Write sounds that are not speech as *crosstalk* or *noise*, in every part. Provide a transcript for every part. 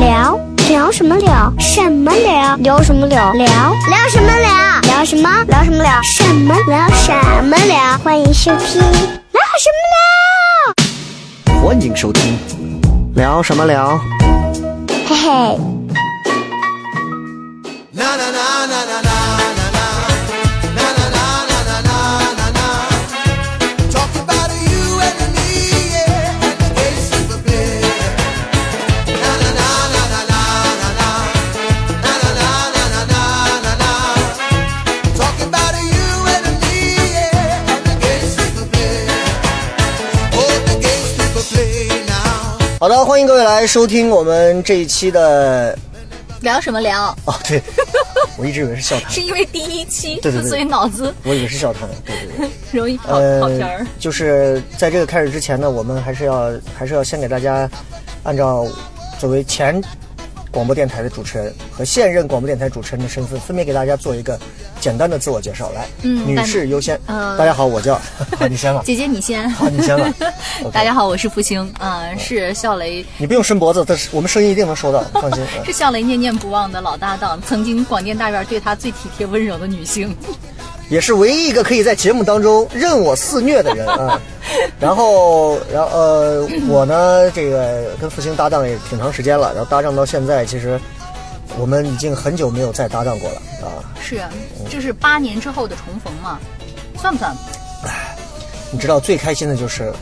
聊聊什么聊？什么聊？聊什么聊？聊聊什么聊？聊什么？聊什么聊？什么聊？什么聊？欢迎收听聊什么聊？欢迎收听，聊什么聊？嘿嘿。好的，欢迎各位来收听我们这一期的聊什么聊？哦，对，*laughs* 我一直以为是笑谈是，因为第一期，对对对所以脑子我以为是笑谈，对对对。*laughs* 容易跑、跑呃偏儿。，就是在这个开始之前呢，我们还是要还是要先给大家按照作为前广播电台的主持人和现任广播电台主持人的身份，分别给大家做一个简单的自我介绍。来，女嗯女士优先。呃大家好，我叫，*laughs* 好，你先吧。姐姐你先。好，你先吧。*laughs* 大家好，我是付星，嗯，是笑雷，你不用伸脖子，但是我们声音一定能收到，放心。*laughs* 嗯是笑雷念念不忘的老搭档，曾经广电大院对他最体贴温柔的女性。也是唯一一个可以在节目当中任我肆虐的人啊。*laughs* 然后，然后呃，我呢，这个跟复兴搭档也挺长时间了，然后搭档到现在，其实我们已经很久没有再搭档过了啊。是，这是八年之后的重逢嘛？算不算？你知道最开心的就是，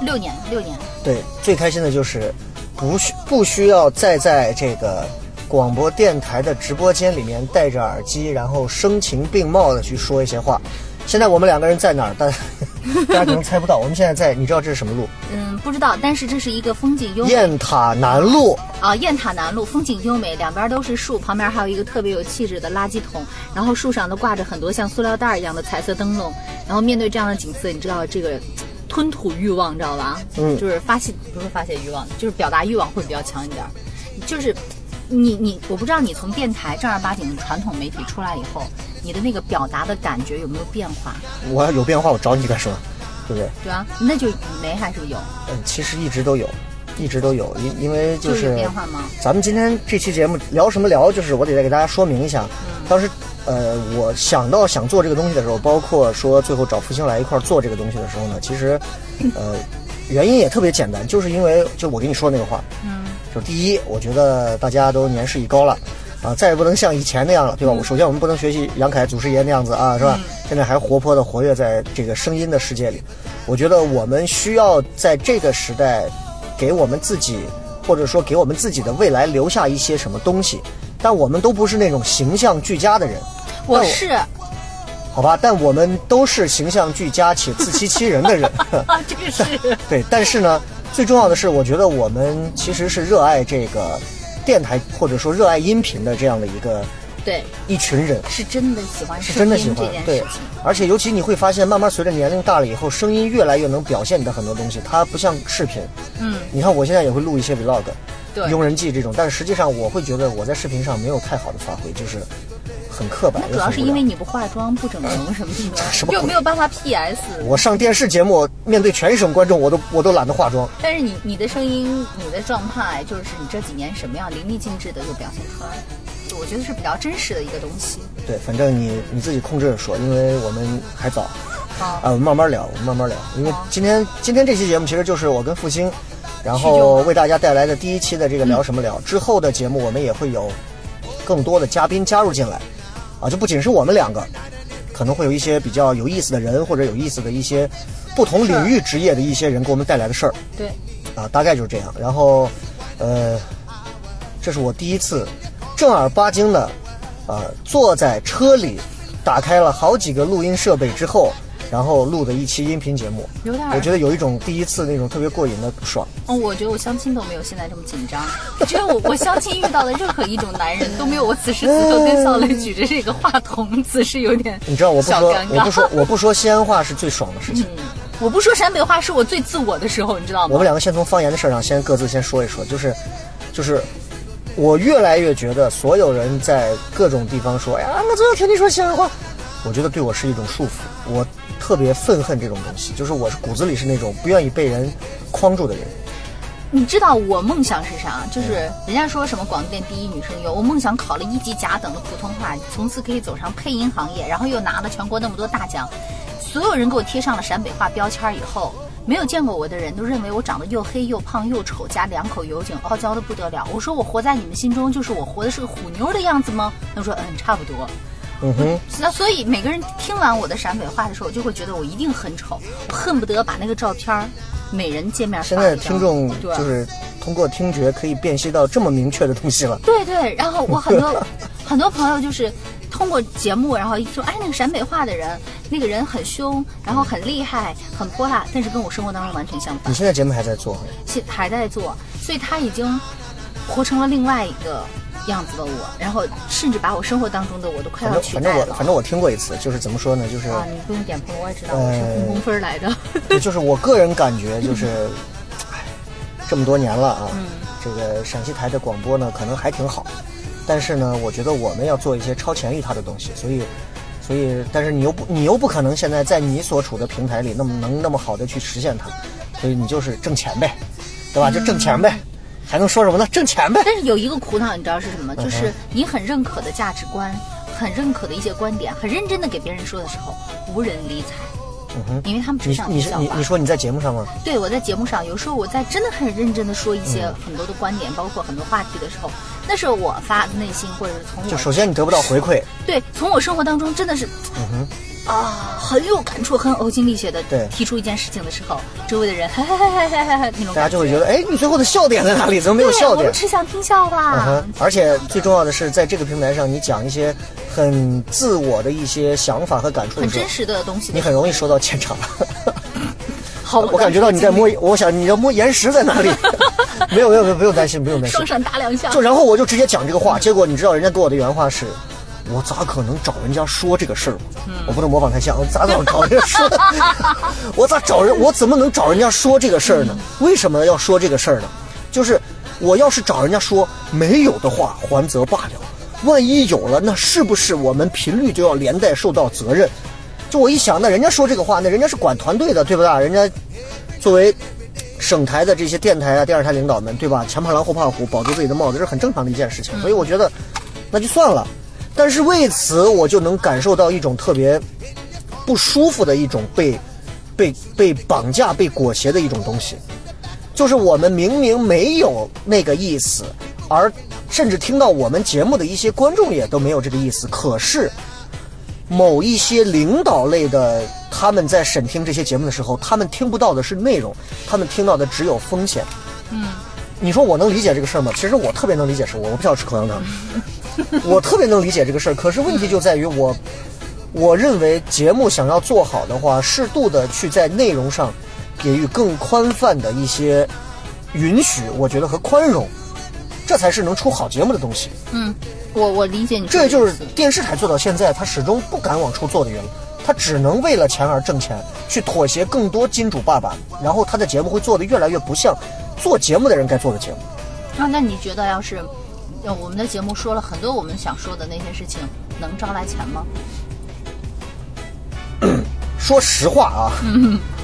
六年，六年。对，最开心的就是不需不需要再在这个广播电台的直播间里面戴着耳机，然后声情并茂的去说一些话。现在我们两个人在哪儿？大 *laughs* 大家可能猜不到，我们现在在，你知道这是什么路？嗯，不知道，但是这是一个风景优美雁塔南路。啊，雁塔南路风景优美，两边都是树，旁边还有一个特别有气质的垃圾桶，然后树上都挂着很多像塑料袋一样的彩色灯笼，然后面对这样的景色，你知道这个吞吐欲望，你知道吧？嗯就是发泄不是发泄欲望，就是表达欲望会比较强一点，就是。你你，我不知道你从电台正儿八经的传统媒体出来以后，你的那个表达的感觉有没有变化，我要有变化，我找你干什么？对不对？对啊？那就没还是有，嗯，其实一直都有，一直都有，因因为就就是有变化吗？咱们今天这期节目聊什么聊，就是我得再给大家说明一下。当时呃，我想到想做这个东西的时候，包括说最后找复兴来一块儿做这个东西的时候呢，其实呃原因也特别简单，就是因为就我跟你说那个话，嗯，就是第一，我觉得大家都年事已高了，啊，再也不能像以前那样了，对吧？我首先我们不能学习杨凯祖师爷那样子啊，是吧？现在还活泼的活跃在这个声音的世界里，我觉得我们需要在这个时代，给我们自己，或者说给我们自己的未来留下一些什么东西。但我们都不是那种形象俱佳的人，我是好吧？但我们都是形象俱佳且自欺欺人的人。*laughs* 啊，这个是 *laughs* 对，但是呢，最重要的是，我觉得我们其实是热爱这个电台或者说热爱音频的这样的一个对，一群人，是真的喜欢是真的喜欢。对。，而且尤其你会发现，慢慢随着年龄大了以后，声音越来越能表现你的很多东西，它不像视频。嗯，你看我现在也会录一些 vlog，对庸人记这种，但是实际上我会觉得我在视频上没有太好的发挥，就是很刻板。那主要是因为你不化妆、不整容什么的，*laughs* 什么就没有办法 PS。我上电视节目面对全省观众，我都我都懒得化妆。但是你你的声音、你的状态，就是你这几年什么样淋漓尽致的就表现出来，就我觉得是比较真实的一个东西。对，反正你你自己控制着说，因为我们还早。啊啊，我们慢慢聊，我们慢慢聊。因为今天今天这期节目其实就是我跟复兴，然后为大家带来的第一期的这个聊什么聊。之后的节目我们也会有更多的嘉宾加入进来，啊，就不仅是我们两个，可能会有一些比较有意思的人或者有意思的一些不同领域职业的一些人给我们带来的事儿对，啊，大概就是这样。然后，呃，这是我第一次正儿八经的，啊，坐在车里，打开了好几个录音设备之后。然后录的一期音频节目，有点我觉得有一种第一次那种特别过瘾的爽。哦，我觉得我相亲都没有现在这么紧张。我觉得我我相亲遇到的任何一种男人都没有我此时此刻跟小雷举着这个话筒，此时有点你知道我不说。我不说我不说西安话是最爽的事情。我不说陕北话是我最自我的时候，你知道吗？我们两个先从方言的事儿上先各自先说一说，就是就是我越来越觉得所有人在各种地方说，哎呀，我就要听你说西安话，我觉得对我是一种束缚，我特别愤恨这种东西，就是我是骨子里是那种不愿意被人框住的人。你知道我梦想是啥？就是人家说什么广电第一女声优，我梦想考了一级甲等的普通话，从此可以走上配音行业，然后又拿了全国那么多大奖。所有人给我贴上了陕北话标签以后，没有见过我的人都认为我长得又黑又胖又丑，加两口油井，傲娇的不得了。我说我活在你们心中，就是我活的是个虎妞的样子吗？他说嗯，差不多。嗯哼，那所以每个人听完我的陕北话的时候，就会觉得我一定很丑，我恨不得把那个照片儿每人见面现在。听众就是通过听觉可以辨析到这么明确的东西了。对对，然后我很多 *laughs* 很多朋友就是通过节目，然后一说，哎，那个陕北话的人，那个人很凶，然后很厉害，很泼辣，但是跟我生活当中完全相反你，现在节目还在做，现还在做，所以他已经活成了另外一个样子的我，然后甚至把我生活当中的我都快反要正反正我取代了。反正我听过一次，就是怎么说呢，就是啊，你不用点评，我也知道我是红红分儿来的。对，就是我个人感觉就是，*laughs* 唉，这么多年了啊，这个陕西台的广播呢，可能还挺好，但是呢，我觉得我们要做一些超前于它的东西，所以，所以，但是你又不，你又不可能现在在你所处的平台里那么能那么好的去实现它，所以你就是挣钱呗，对吧？就挣钱呗，还能说什么呢？挣钱呗。但是有一个苦恼，你知道是什嗯么？就是你很认可的价值观，很认可的一些观点，很认真的给别人说的时候，无人理睬。嗯哼，因为他们只你想你你你。说你在节目上吗？对，我在节目上有时候我在真的很认真的说一嗯些很多的观点，包括很多话题的时候，那是我发自内心，或者是从我就首先你得不到回馈，对从我生活当中真的是，啊，很有感触，很呕心沥血的提出一件事情的时候，周围的人哈哈哈哈哈哈哈那种大家就会觉得，哎，你最后的笑点在哪里？怎么没有，笑点我们？只想听笑话。嗯哼，而且最重要的是，在这个平台上，你讲一些很自我的一些想法和感触很真，实的东西，你很容易说到现场。*laughs* 好，我感觉到你在摸，我想你要摸岩石在哪里？*laughs* 没有没有没有，不用担心，不用担心双。闪打两下就。然后我就直接讲这个话，结果你知道人家给我的原话是：我咋可能找人家说这个事儿嘛？我不能模仿太像，我咋找找人家说？*laughs* 我咋找人？我怎么能找人家说这个事儿呢？为什么要说这个事儿呢？就是我要是找人家说没有的话，还则罢了；万一有了，那是不是我们频率就要连带受到责任？就我一想，那人家说这个话，那人家是管团队的，对不对？人家作为省台的这些电台啊、电视台领导们，对吧？前怕狼后怕虎，保住自己的帽子，这是很正常的一件事情。所以我觉得，那就算了。但是为此，我就能感受到一种特别不舒服的一种被被被绑架、被裹挟的一种东西，就是我们明明没有那个意思，而甚至听到我们节目的一些观众也都没有这个意思，可是。某一些领导类的，他们在审听这些节目的时候，他们听不到的是内容，他们听到的只有风险。嗯，你说我能理解这个事儿吗？其实我特别能理解，是我我不想吃口香糖，*laughs* 我特别能理解这个事儿。可是问题就在于我，我认为节目想要做好的话，适度的去在内容上给予更宽泛的一些允许，我觉得和宽容，这才是能出好节目的东西。嗯，我我理解你这就是电视台做到现在，他始终不敢往出做的原因。他只能为了钱而挣钱，去妥协更多金主爸爸，然后他的节目会做得越来越不像做节目的人该做的节目。啊，那你觉得要是呃我们的节目说了很多我们想说的那些事情，能招来钱吗？*coughs* 说实话啊，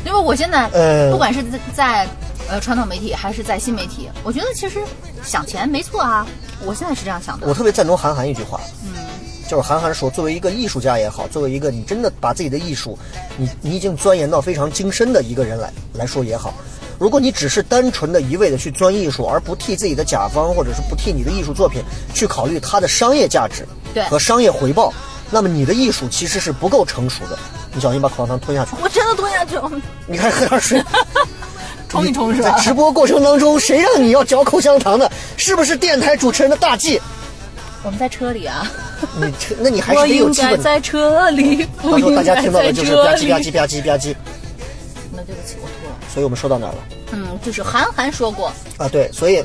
因为我现在呃不管是在在呃传统媒体还是在新媒体，我觉得其实想钱没错啊，我现在是这样想的我。特别赞同韩寒一句话，嗯，就是韩寒说，作为一个艺术家也好，作为一个你真的把自己的艺术，你你已经钻研到非常精深的一个人来来说也好，如果你只是单纯的一味的去钻艺术，而不替自己的甲方或者是不替你的艺术作品去考虑它的商业价值对和商业回报，那么你的艺术其实是不够成熟的。你小心把口香糖吞下去，我真的吞下去了，你还喝点水。*laughs* 冲一冲是吧在吧？直播过程当中，谁让你要嚼口香糖的？是不是电台主持人的大忌？我们在车里啊，你车，那你还是我得有基本的。应该在车里，不到时候大家听到的就是吧唧吧。唧吧唧吧唧。那对不起，我。所以我们说到哪儿了？嗯，就是韩寒说过，啊，对，所以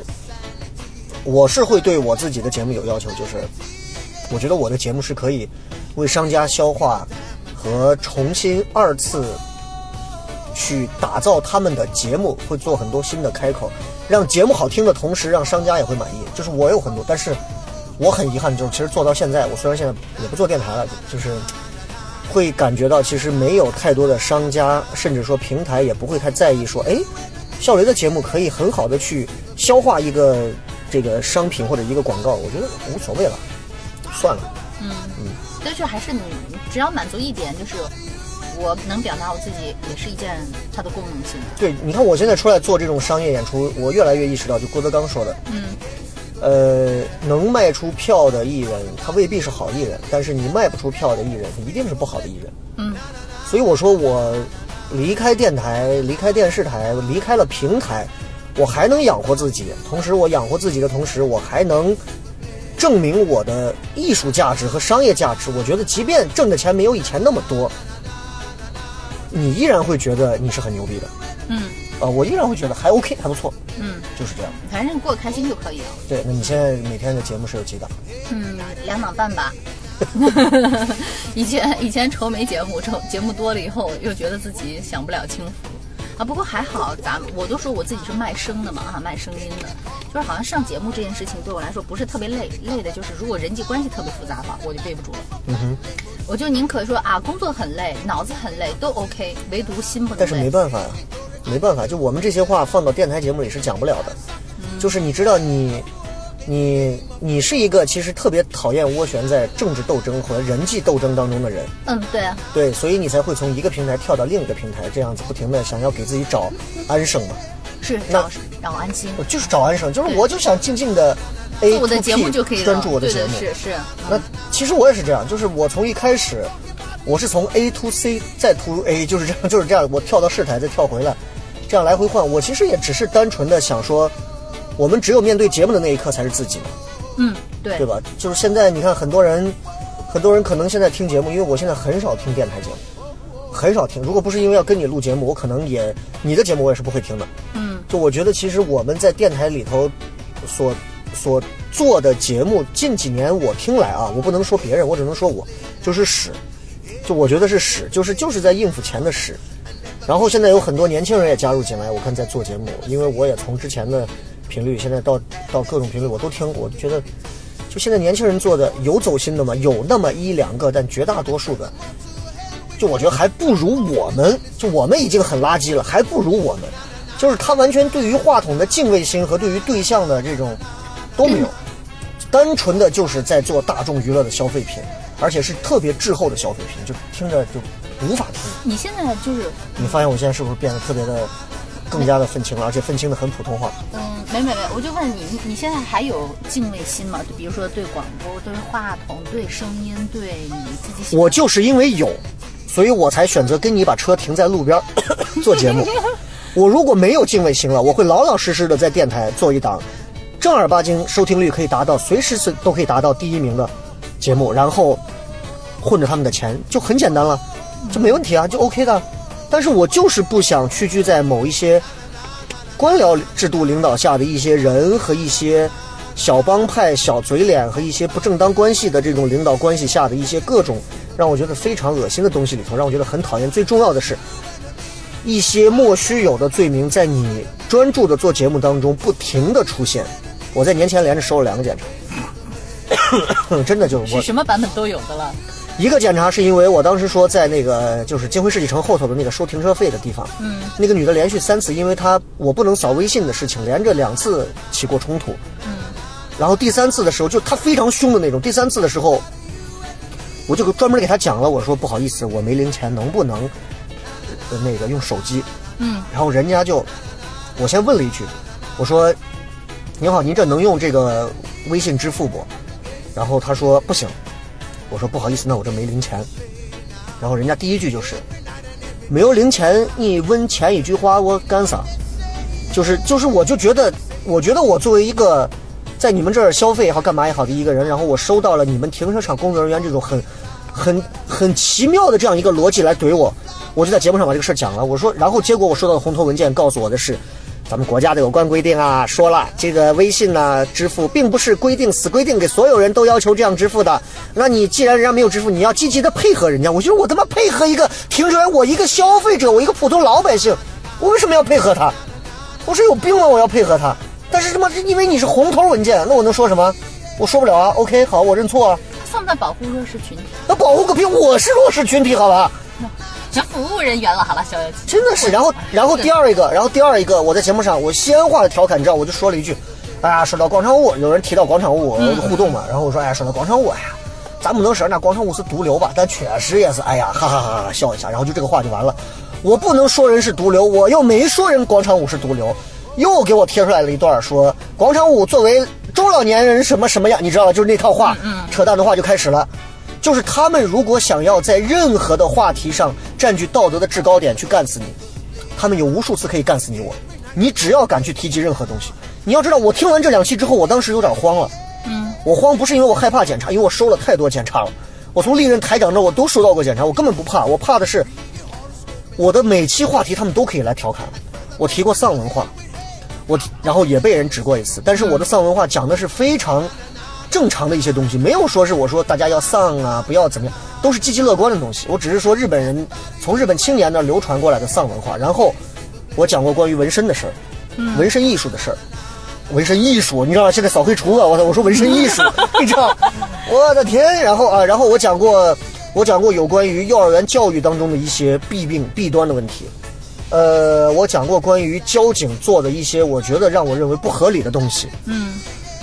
我是会对我自己的节目有要求，就是我觉得我的节目是可以为商家消化和重新二次去打造他们的节目，会做很多新的开口，让节目好听的同时，让商家也会满意。就是我有很多，但是我很遗憾，就是其实做到现在，我虽然现在也不做电台了，就是会感觉到其实没有太多的商家，甚至说平台也不会太在意说，哎，笑雷的节目可以很好的去消化一个这个商品或者一个广告，我觉得无所谓了，算了。嗯嗯但是还是你只要满足一点，就是我能表达我自己，也是一件它的功能性的。对，你看我现在出来做这种商业演出，我越来越意识到，就郭德纲说的，嗯，呃，能卖出票的艺人，他未必是好艺人，但是你卖不出票的艺人，他一定是不好的艺人。嗯，所以我说我离开电台，离开电视台，离开了平台，我还能养活自己，同时我养活自己的同时，我还能证明我的艺术价值和商业价值。我觉得，即便挣的钱没有以前那么多，你依然会觉得你是很牛逼的。嗯啊、我依然会觉得还 OK，还不错，嗯，就是这样。反正过得开心就可以了。对，那你现在每天的节目是有几档？嗯，两档半吧。*laughs* 以前以前愁没节目，愁节目多了以后，又觉得自己享不了清福啊。不过还好，咱我都说我自己是卖声的嘛啊，卖声音的，就是好像上节目这件事情对我来说不是特别累，累的就是如果人际关系特别复杂的话，我就背不住了。嗯哼，我就宁可说啊，工作很累，脑子很累都 OK，唯独心不能累。但是没办法呀，没办法，就我们这些话放到电台节目里是讲不了的。就是你知道你，你你是一个其实特别讨厌涡旋在政治斗争和人际斗争当中的人，嗯，对啊，对，所以你才会从一个平台跳到另一个平台，这样子不停的想要给自己找安生嘛，是那找让我安心。我就是找安生，就是我就想静静的 A 做我的节目就可以，专注我的节目。是是。那其实我也是这样，就是我从一开始，我是从 A to C 再 to A，就是这样，*laughs* 就是这样，我跳到试台再跳回来，这样来回换。我其实也只是单纯的想说，我们只有面对节目的那一刻才是自己嘛，嗯，对对吧？就是现在你看，很多人，很多人可能现在听节目，因为我现在很少听电台节目，很少听。如果不是因为要跟你录节目，我可能也你的节目我也是不会听的。嗯，就我觉得，其实我们在电台里头所所做的节目，近几年我听来啊，我不能说别人，我只能说我就是屎，就我觉得是屎，就是就是在应付钱的屎。然后现在有很多年轻人也加入进来，我看在做节目，因为我也从之前的频率，现在到到各种频率我都听，我觉得就现在年轻人做的有走心的吗？有那么一两个，但绝大多数的，就我觉得还不如我们，就我们已经很垃圾了，还不如我们。就是他完全对于话筒的敬畏心和对于对象的这种都没有，单纯的就是在做大众娱乐的消费品，而且是特别滞后的消费品，就听着就无法听。你现在就是你发现我现在是不是变得特别的更加的愤青了，而且愤青的很普通话？嗯，没没没，我就问你，你你现在还有敬畏心吗？就比如说对广播、对话筒、对声音、对你自己我就是因为有，所以我才选择跟你把车停在路边儿 *laughs* 做节目。我如果没有敬畏心了，我会老老实实的在电台做一档正儿八经收听率可以达到随时随都可以达到第一名的节目，然后混着他们的钱，就很简单了，就没问题啊，就 OK 的。但是我就是不想屈居在某一些官僚制度领导下的一些人和一些小帮派、小嘴脸和一些不正当关系的这种领导关系下的一些各种让我觉得非常恶心的东西里头，让我觉得很讨厌。最重要的是，一些莫须有的罪名在你专注的做节目当中不停的出现。我在年前连着收了两个检查，*coughs* 真的就是我什么版本都有的了。一个检查是因为我当时说在那个就是金辉世纪城后头的那个收停车费的地方，嗯，那个女的连续三次因为她我不能扫微信的事情，连着两次起过冲突，嗯，然后第三次的时候就她非常凶的那种，第三次的时候，我就专门给她讲了，我说不好意思，我没零钱，能不能呃那个用手机？嗯，然后人家就我先问了一句，我说您好，您这能用这个微信支付不？然后他说不行。我说不好意思，那我这没零钱。然后人家第一句就是，没有零钱，你问前一句话我干啥？就是就是，我就觉得，我觉得我作为一个在你们这儿消费也好，干嘛也好的一个人，然后我收到了你们停车场工作人员这种很很很奇妙的这样一个逻辑来怼我，我就在节目上把这个事儿讲了。我说，然后结果我收到的红头文件告诉我的是。咱们国家的有关规定啊，说了这个微信呢、支付并不是规定死规定给所有人都要求这样支付的。那你既然人家没有支付，你要积极的配合人家。我觉得我他妈配合一个停车员，我一个消费者，我一个普通老百姓，我为什么要配合他？我是有病吗？我要配合他？但是他妈因为你是红头文件，那我能说什么？我说不了啊。OK，好，我认错啊。算不算保护弱势群体？那保护个屁！我是弱势群体，好吧？成服务人员了。好了，小友真的是。然后，然后第二一个，然后第二一个，我在节目上我西安话的调侃，你知道，我就说了一句，哎呀，说到广场舞，有人提到广场舞互动嘛，然后我说，哎呀，说到广场舞，哎呀，咱不能说那广场舞是毒瘤吧，但确实也是，哎呀，哈哈哈哈笑一下，然后就这个话就完了。我不能说人是毒瘤，我又没说人广场舞是毒瘤，又给我贴出来了一段说广场舞作为中老年人什么什么样，你知道吧？就是那套话，扯淡的话就开始了。就是他们如果想要在任何的话题上占据道德的制高点去干死你，他们有无数次可以干死你我。你只要敢去提及任何东西，你要知道，我听完这两期之后，我当时有点慌了。嗯，我慌不是因为我害怕检查，因为我收了太多检查了。我从历任台长这我都收到过检查，我根本不怕，我怕的是我的每期话题他们都可以来调侃。我提过丧文化，我然后也被人指过一次，但是我的丧文化讲的是非常正常的一些东西，没有说是我说大家要丧啊，不要怎么样，都是积极乐观的东西。我只是说日本人从日本青年那儿流传过来的丧文化，然后我讲过关于纹身的事儿，纹身艺术的事儿。纹身艺术，你知道吗？现在扫黑除恶，我操！我说纹身艺术，你知道？我的天！然后啊，然后我讲过，我讲过有关于幼儿园教育当中的一些弊病、弊端的问题。呃，我讲过关于交警做的一些我觉得让我认为不合理的东西。嗯，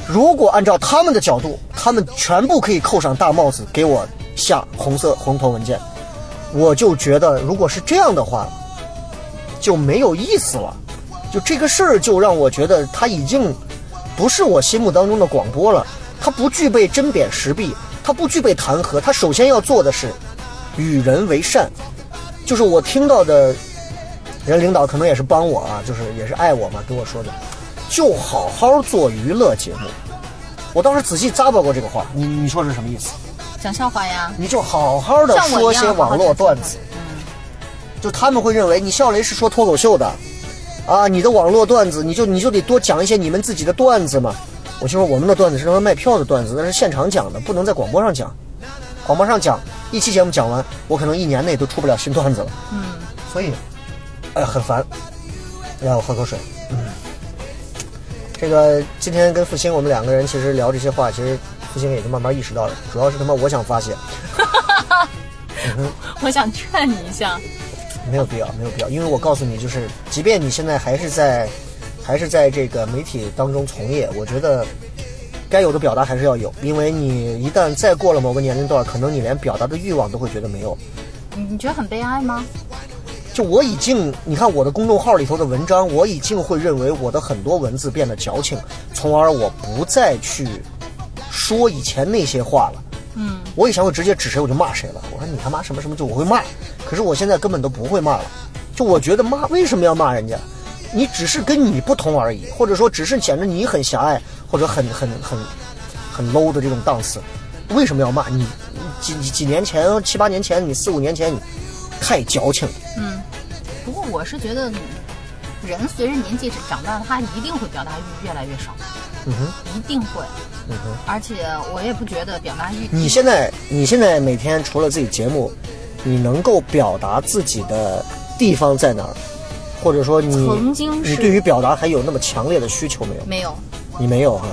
如果按照他们的角度，他们全部可以扣上大帽子，给我下红色红头文件。我就觉得，如果是这样的话，就没有意思了。就这个事儿，就让我觉得它已经不是我心目当中的广播了。它不具备针砭时弊，它不具备弹劾。它首先要做的是与人为善。就是我听到的人领导可能也是帮我啊，就是也是爱我嘛，跟我说的，就好好做娱乐节目。我当时仔细咂巴过这个话，你你说是什么意思？讲笑话呀。你就好好的说些网络段子。就他们会认为你笑雷是说脱口秀的，啊，你的网络段子你就你就得多讲一些你们自己的段子嘛。我就说我们的段子是他们卖票的段子，那是现场讲的，不能在广播上讲。广播上讲一期节目讲完，我可能一年内都出不了新段子了。嗯，所以，哎，很烦。让我喝口水。嗯，这个今天跟复兴我们两个人其实聊这些话，其实复兴也就慢慢意识到了，主要是他妈我想发泄。*laughs* 我想劝你一下。没有必要，没有必要，因为我告诉你，就是即便你现在还是在，还是在这个媒体当中从业，我觉得该有的表达还是要有，因为你一旦再过了某个年龄段，可能你连表达的欲望都会觉得没有。你你觉得很悲哀吗？就我已经，你看我的公众号里头的文章，我已经会认为我的很多文字变得矫情，从而我不再去说以前那些话了。嗯，我以前会直接指谁我就骂谁了，我说你他妈什么什么就我会骂，可是我现在根本都不会骂了，就我觉得骂为什么要骂人家？你只是跟你不同而已，或者说只是显得你很狭隘或者很很很很 low 的这种档次，为什么要骂你？几几几年前七八年前你四五年前你太矫情了。不过我是觉得，人随着年纪长大，他一定会表达欲越来越少，嗯哼，一定会。嗯哼。而且我也不觉得表达欲。你现在你现在每天除了自己节目，你能够表达自己的地方在哪儿？或者说你曾经是你对于表达还有那么强烈的需求没有？没有，你没有哈，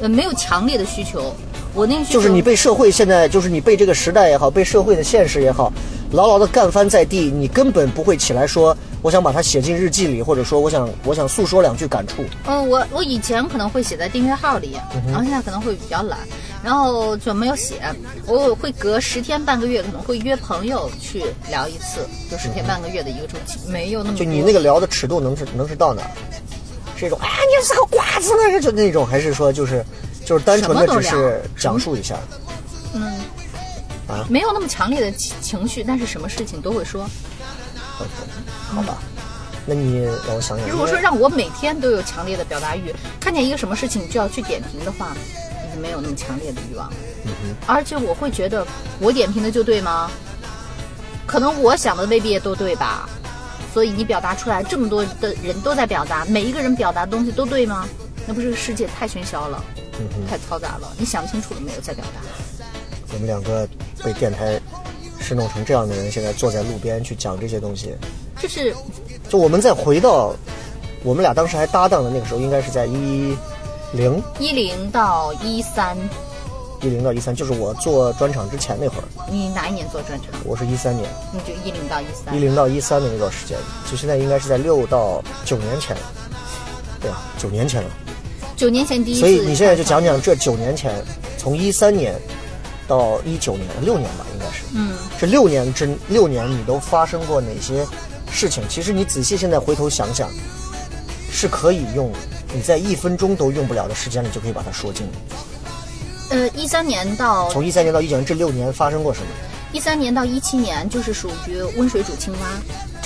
呃，没有强烈的需求。我那个需求就是你被社会现在就是你被这个时代也好，被社会的现实也好，牢牢的干翻在地，你根本不会起来说我想把它写进日记里，或者说我想我想诉说两句感触。嗯，我我以前可能会写在订阅号里，然后现在可能会比较懒，然后就没有写。我会隔十天半个月可能会约朋友去聊一次，就十天半个月的一个周期，没有那么就你那个聊的尺度能是能是到哪儿？是一种啊你是个瓜子那就那种，还是说就是就是单纯的只是讲述一下？没有那么强烈的情情绪，但是什么事情都会说。OK，好吧，那你让我想想。如果说让我每天都有强烈的表达欲，看见一个什么事情就要去点评的话，已经没有那么强烈的欲望了。嗯而且我会觉得，我点评的就对吗？可能我想的未必也都对吧？所以你表达出来，这么多的人都在表达，每一个人表达的东西都对吗？那不是世界太喧嚣了，嗯，太嘈杂了。你想清楚了没有再表达？我们两个被电台是弄成这样的人，现在坐在路边去讲这些东西，就是就我们再回到我们俩当时还搭档的那个时候，应该是在一零一零到一三，一零到一三，就是我做专场之前那会儿，你哪一年做专场？我是一三年，你就一零到一三一。零到一三的那段时间，就现在应该是在六到九年前，对啊？九年前了。九年前第一次。所以你现在就讲讲这九年前，从一三年到一九年，六年吧，应该是。嗯，这六年之六年，你都发生过哪些事情？其实你仔细现在回头想想，是可以用你在一分钟都用不了的时间里就可以把它说尽的。呃，一三年到从一三年到一九年这六年发生过什么？一三年到一七年就是属于温水煮青蛙。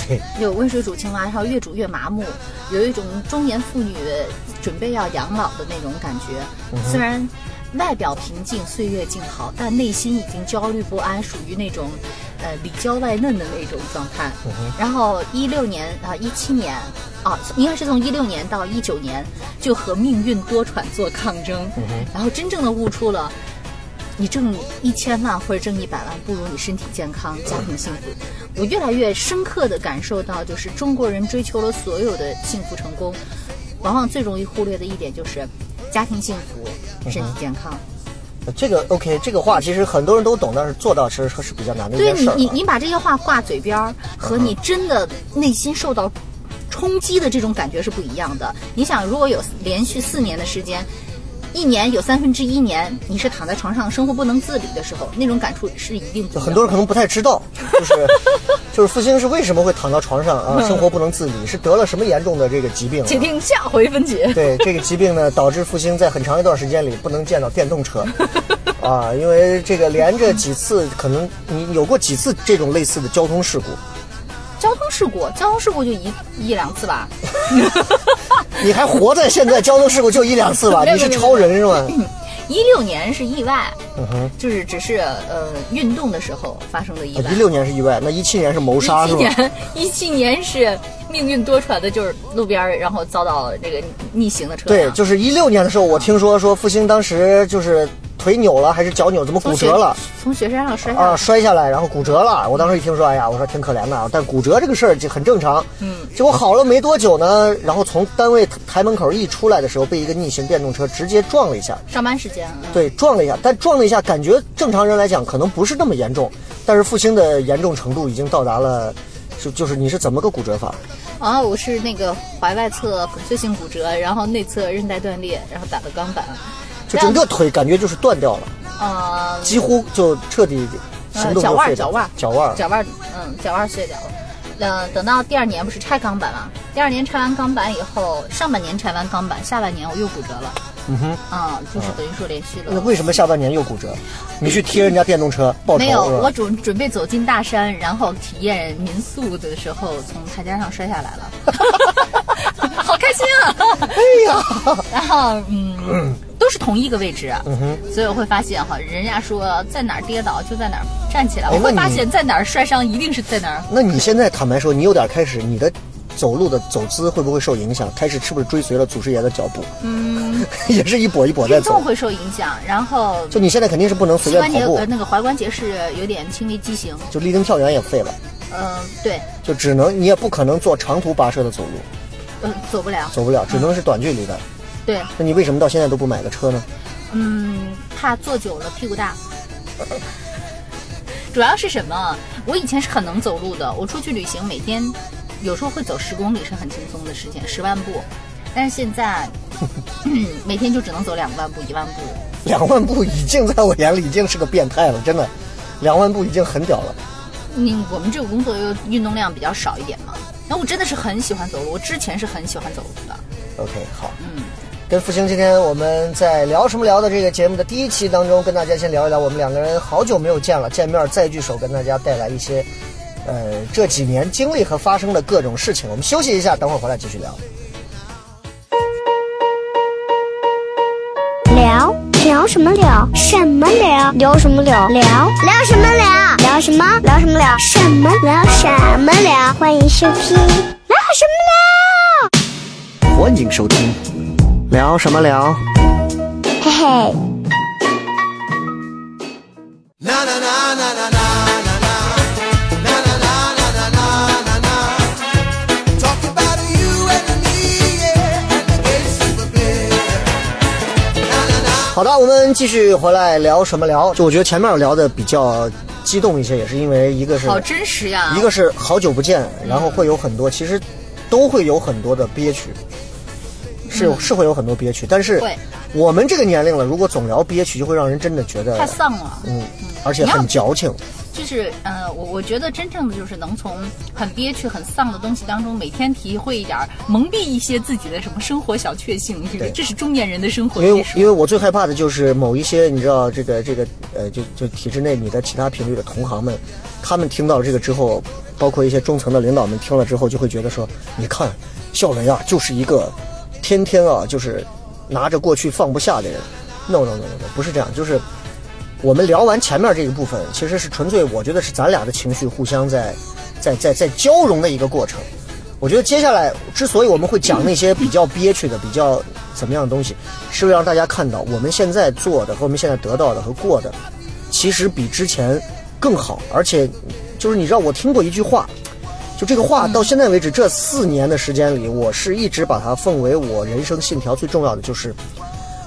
对，有温水煮青蛙，然后越煮越麻木，有一种中年妇女准备要养老的那种感觉。虽然外表平静，岁月静好，但内心已经焦虑不安，属于那种呃里焦外嫩的那种状态。然后一六年啊，一七年啊，应该是从一六年到一九年，就和命运多舛做抗争，然后真正的悟出了。你挣一千万或者挣一百万，不如你身体健康、家庭幸福。我越来越深刻地感受到，就是中国人追求了所有的幸福成功，往往最容易忽略的一点就是家庭幸福、身体健康。这个 OK，这个话其实很多人都懂，但是做到其实是比较难的一对你件事啊。对。你你把这些话挂嘴边儿，和你真的内心受到冲击的这种感觉是不一样的。你想，如果有连续四年的时间，一年有三分之一年你是躺在床上生活不能自理的时候，那种感触是一定不一样的。很多人可能不太知道，就是 *laughs* 就是复兴是为什么会躺到床上啊，生活不能自理，是得了什么严重的这个疾病、啊？且听下回分解。对这个疾病呢，导致复兴在很长一段时间里不能见到电动车，*laughs* 啊，因为这个连着几次，可能你有过几次这种类似的交通事故，交通事故，交通事故就一一两次吧。*laughs* 你还活在现在，交通事故就一两次吧？*laughs* 你是超人是吗？一六年是意外，就是只是呃运动的时候发生的意外。一六年是意外，那一七年是谋杀一是吧？七年，一七年是命运多舛的，就是路边然后遭到这个逆行的车对，就是一六年的时候，我听说说复兴当时就是腿扭了还是脚扭，怎么骨折了？从雪山上摔下啊，摔下来，然后骨折了。我当时一听说，哎呀，我说挺可怜的啊。但骨折这个事儿就很正常。嗯，结果好了没多久呢，然后从单位台门口一出来的时候，被一个逆行电动车直接撞了一下。上班时间，嗯对，撞了一下，但撞了一下，感觉正常人来讲可能不是那么严重，但是复兴的严重程度已经到达了，就就是你是怎么个骨折法？然后我是那个踝外侧粉碎性骨折，然后内侧韧带断裂，然后打的钢板，就整个腿感觉就是断掉了，呃，几乎就彻底行动脚腕儿脚腕儿脚腕儿脚腕儿，嗯，脚腕儿碎掉了。嗯，等到第二年不是拆钢板嘛？第二年拆完钢板以后，上半年拆完钢板，下半年我又骨折了。嗯哼，啊、就是等于说连续那了。为什么下半年又骨折？你去贴人家电动车报仇没有，我准准备走进大山，然后体验民宿的时候，从台阶上摔下来了，*laughs* 好开心啊！哎呀，然后嗯，*clears throat* 都是同一个位置，啊嗯哼。所以我会发现哈，人家说在哪儿跌倒就在哪儿站起来，哎我会发现在哪儿摔伤一定是在哪儿。那你现在坦白说，你有点开始你的走路的走姿会不会受影响？开始是不是追随了祖师爷的脚步？嗯，*laughs* 也是一跛一跛在走。运动会受影响，然后就你现在肯定是不能随膝便跑步那个踝关节是有点轻微畸形，就立定跳远也废了，嗯、对，就只能你也不可能做长途跋涉的走路，呃，走不了，走不了，只能是短距离的。对，那你为什么到现在都不买个车呢？嗯，怕坐久了屁股大。*laughs* 主要是什么？我以前是很能走路的，我出去旅行每天有时候会走十公里是很轻松的事情，十万步。但是现在，嗯，每天就只能走两万步、*laughs* 一万步。两万步已经在我眼里已经是个变态了，真的，两万步已经很屌了。你，我们这个工作又运动量比较少一点嘛。然后我真的是很喜欢走路，我之前是很喜欢走路的。OK，好，嗯，跟复兴今天我们在聊什么聊的这个节目的第一期当中，跟大家先聊一聊我们两个人好久没有见了，见面再聚首，跟大家带来一些，呃，这几年经历和发生的各种事情。我们休息一下，等会儿回来继续聊。聊聊什么聊？什么聊？聊什么聊？聊聊什么聊？聊什么？聊什么聊？什么聊？什么聊？欢迎收听聊什么聊欢迎收听，聊什么聊？嘿？嘿嘿。好的，我们继续回来聊什么聊？就我觉得前面聊的比较激动一些，也是因为一个是好真实呀！一个是好久不见，然后会有很多，其实都会有很多的憋屈，是有是会有很多憋屈。但是我们这个年龄了，如果总聊憋屈，就会让人真的觉得太丧了。嗯，而且很矫情。就是呃，我我觉得真正的就是能从很憋屈、很丧的东西当中，每天体会一点儿，蒙蔽一些自己的什么生活小确幸。这个对这是中年人的生活因为。因为我最害怕的就是某一些你知道这个这个呃就就体制内你的其他频率的同行们，他们听到了这个之后，包括一些中层的领导们听了之后，就会觉得说，你看孝文啊，就是一个天天啊就是拿着过去放不下的人。No no no no no，不是这样，就是我们聊完前面这一部分，其实是纯粹我觉得是咱俩的情绪互相在在在在交融的一个过程。我觉得接下来之所以我们会讲那些比较憋屈的、比较怎么样的东西，是为了让大家看到我们现在做的和我们现在得到的和过的，其实比之前更好。而且，就是你知道，我听过一句话，就这个话到现在为止这四年的时间里，我是一直把它奉为我人生信条最重要的，就是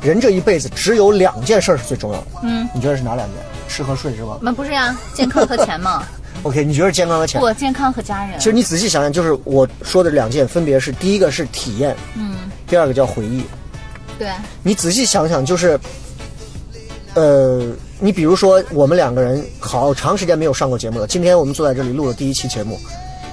人这一辈子只有两件事儿是最重要的。嗯，你觉得是哪两件？吃和睡是吗那不是呀，健康和钱嘛？*laughs* OK，你觉得健康和钱？不，健康和家人。其实你仔细想想，就是我说的两件，分别是第一个是体验，嗯，第二个叫回忆。对，你仔细想想，就是，呃，你比如说我们两个人好长时间没有上过节目了，今天我们坐在这里录了第一期节目，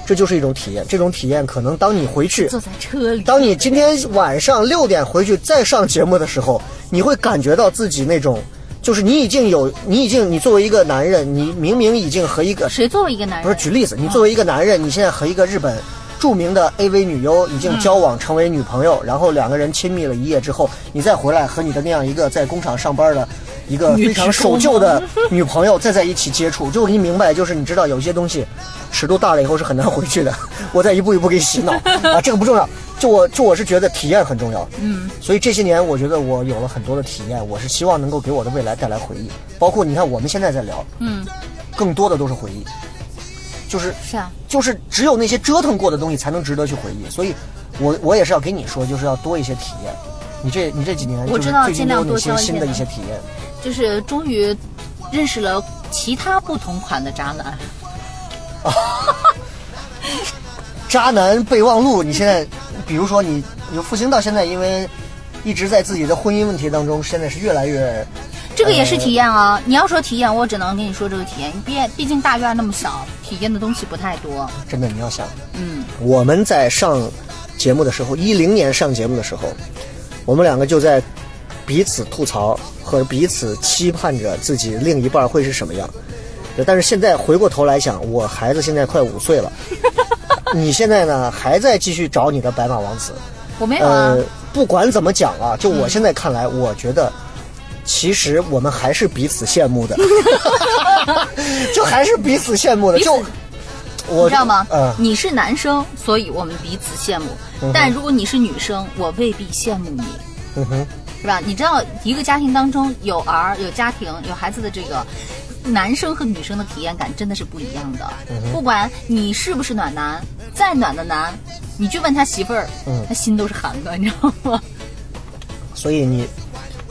这就是一种体验。这种体验可能当你回去，坐在车里，当你今天晚上六点回去再上节目的时候，你会感觉到自己那种，就是你已经有，你已经，你作为一个男人，你明明已经和一个谁作为一个男人？不是举例子，你作为一个男人，你现在和一个日本著名的 AV 女优已经交往成为女朋友，然后两个人亲密了一夜之后，你再回来和你的那样一个在工厂上班的一个非常守旧的女朋友再在一起接触，就你明白，就是你知道有些东西尺度大了以后是很难回去的。*laughs* 我再一步一步给你洗脑。*laughs* 啊，这个不重要。就我就我是觉得体验很重要，嗯，所以这些年我觉得我有了很多的体验，我是希望能够给我的未来带来回忆，包括你看我们现在在聊，嗯，更多的都是回忆，就是是啊，就是只有那些折腾过的东西才能值得去回忆，所以我我也是要给你说，就是要多一些体验。你这你这几年就是我知道最近都有哪尽量多交一些新的。一些体验？就是终于认识了其他不同款的渣男。*laughs* 渣男备忘录，你现在比如说你你复兴到现在，因为一直在自己的婚姻问题当中，现在是越来越这个也是体验啊！你要说体验，我只能跟你说这个体验。毕毕竟大院那么小，体验的东西不太多。真的你要想，嗯，我们在上节目的时候，一零年上节目的时候，我们两个就在彼此吐槽和彼此期盼着自己另一半会是什么样。但是现在回过头来想，我孩子现在快五岁了，*laughs* 你现在呢还在继续找你的白马王子。我没有啊呃。，不管怎么讲啊，就我现在看来，我觉得其实我们还是彼此羡慕的，*laughs* 就还是彼此羡慕的。就我你知道吗？嗯、你是男生，所以我们彼此羡慕；但如果你是女生，我未必羡慕你，嗯哼，是吧？你知道，一个家庭当中有儿、有家庭、有孩子的这个。男生和女生的体验感真的是不一样的。嗯不管你是不是暖男，再暖的男，你去问他媳妇儿，嗯他心都是寒的，你知道吗？所以你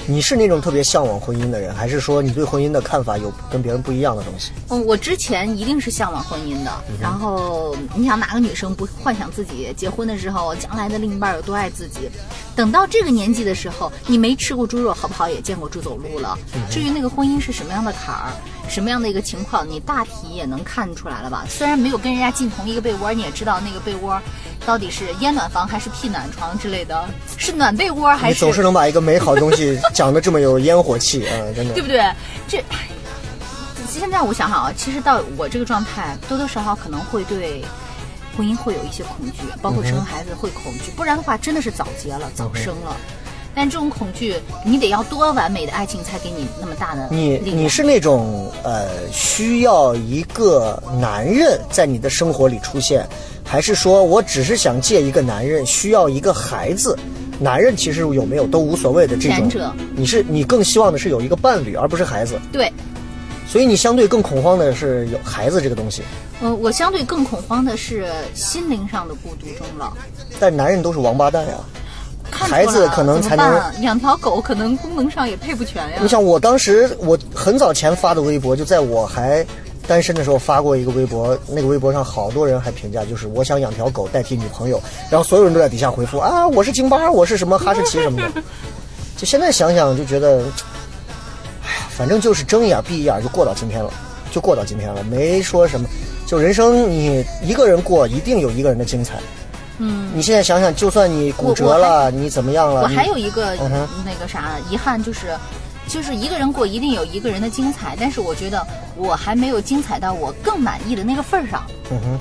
你是那种特别向往婚姻的人，还是说你对婚姻的看法有跟别人不一样的东西？嗯，我之前一定是向往婚姻的。然后你想，哪个女生不幻想自己结婚的时候，将来的另一半有多爱自己？等到这个年纪的时候，你没吃过猪肉，好不好？也见过猪走路了。至于那个婚姻是什么样的坎儿，什么样的一个情况，你大体也能看出来了吧？虽然没有跟人家进同一个被窝，你也知道那个被窝到底是烟暖房还是屁暖床之类的，是暖被窝还是？你总是能把一个美好的东西讲得这么有烟火气啊、真的对。不对？这，现在我想想啊，其实到我这个状态，多多少少可能会对婚姻会有一些恐惧，包括生孩子会恐惧，不然的话真的是早结了，早生了。但这种恐惧，你得要多完美的爱情才给你那么大的你你是那种呃需要一个男人在你的生活里出现，还是说我只是想借一个男人，需要一个孩子？男人其实有没有都无所谓的这种。你是你更希望的是有一个伴侣，而不是孩子，对，所以你相对更恐慌的是有孩子这个东西。嗯，我相对更恐慌的是心灵上的孤独终老。但男人都是王八蛋呀，孩子可能才能。养条狗可能功能上也配不全呀。你想，我当时我很早前发的微博，就在我还单身的时候发过一个微博，那个微博上好多人还评价，就是我想养条狗代替女朋友，然后所有人都在底下回复啊，我是京巴，我是什么哈士奇什么的。就现在想想就觉得，哎呀，反正就是睁一眼闭一眼就过到今天了，就过到今天了，没说什么。就人生你一个人过，一定有一个人的精彩。嗯，你现在想想，就算你骨折了，你怎么样了？我还有一个、嗯那个啥遗憾，就是就是一个人过一定有一个人的精彩，但是我觉得我还没有精彩到我更满意的那个份儿上。嗯哼，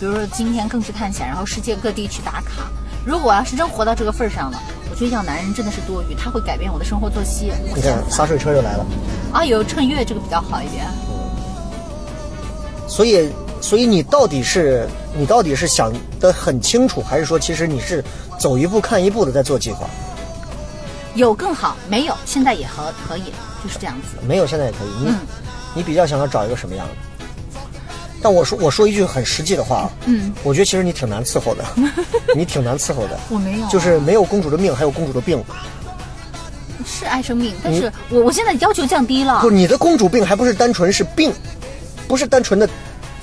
比如说今天更是探险，然后世界各地去打卡。如果我要是真活到这个份儿上了，我觉得要男人真的是多余，他会改变我的生活作息。我你看洒水车又来了。啊，有趁月这个比较好一点。所以，所以你到底是你到底是想的很清楚，还是说其实你是走一步看一步的在做计划？有更好，没有现在也和可以，就是这样子。没有，现在也可以。你、嗯你比较想要找一个什么样的？但我说我说一句很实际的话啊，嗯，我觉得其实你挺难伺候的，*laughs* 你挺难伺候的。我没有啊就是没有公主的命，还有公主的病。是爱生病，但是我我现在要求降低了不，。你的公主病还不是单纯是病，不是单纯的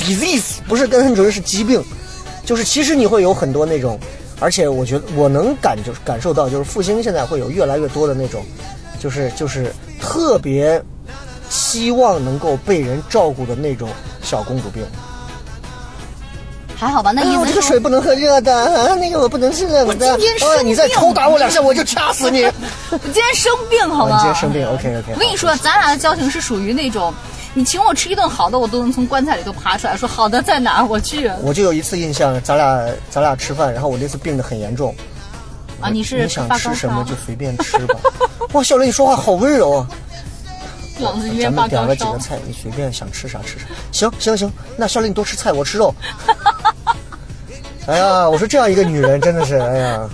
disease，不是单纯是疾病，就是其实你会有很多那种，而且我觉得我能感就感受到，就是复兴现在会有越来越多的那种，就是就是特别希望能够被人照顾的那种小公主病。还好吧？那哎，我这个水不能喝热的，啊、那个我不能吃冷的。我今天生啊，你再病抽打我两下，我就掐死你。*laughs* 我今天生病好吗？啊你今天生病，OK OK。我跟你说，咱俩的交情是属于那种，你请我吃一顿好的，我都能从棺材里头爬出来，说好的在哪儿，我去。我就有一次印象，咱俩咱俩吃饭，然后我那次病得很严重。啊，你是你想吃什么就，随便吃吧。*laughs* 哇，小雷，你说话好温柔啊！*laughs* 咱发高烧们点了几个。菜，你随便想吃啥吃啥。行行行，那小雷你多吃菜，我吃肉。*laughs* 哎呀，我说这样一个女人真的是，哎呀，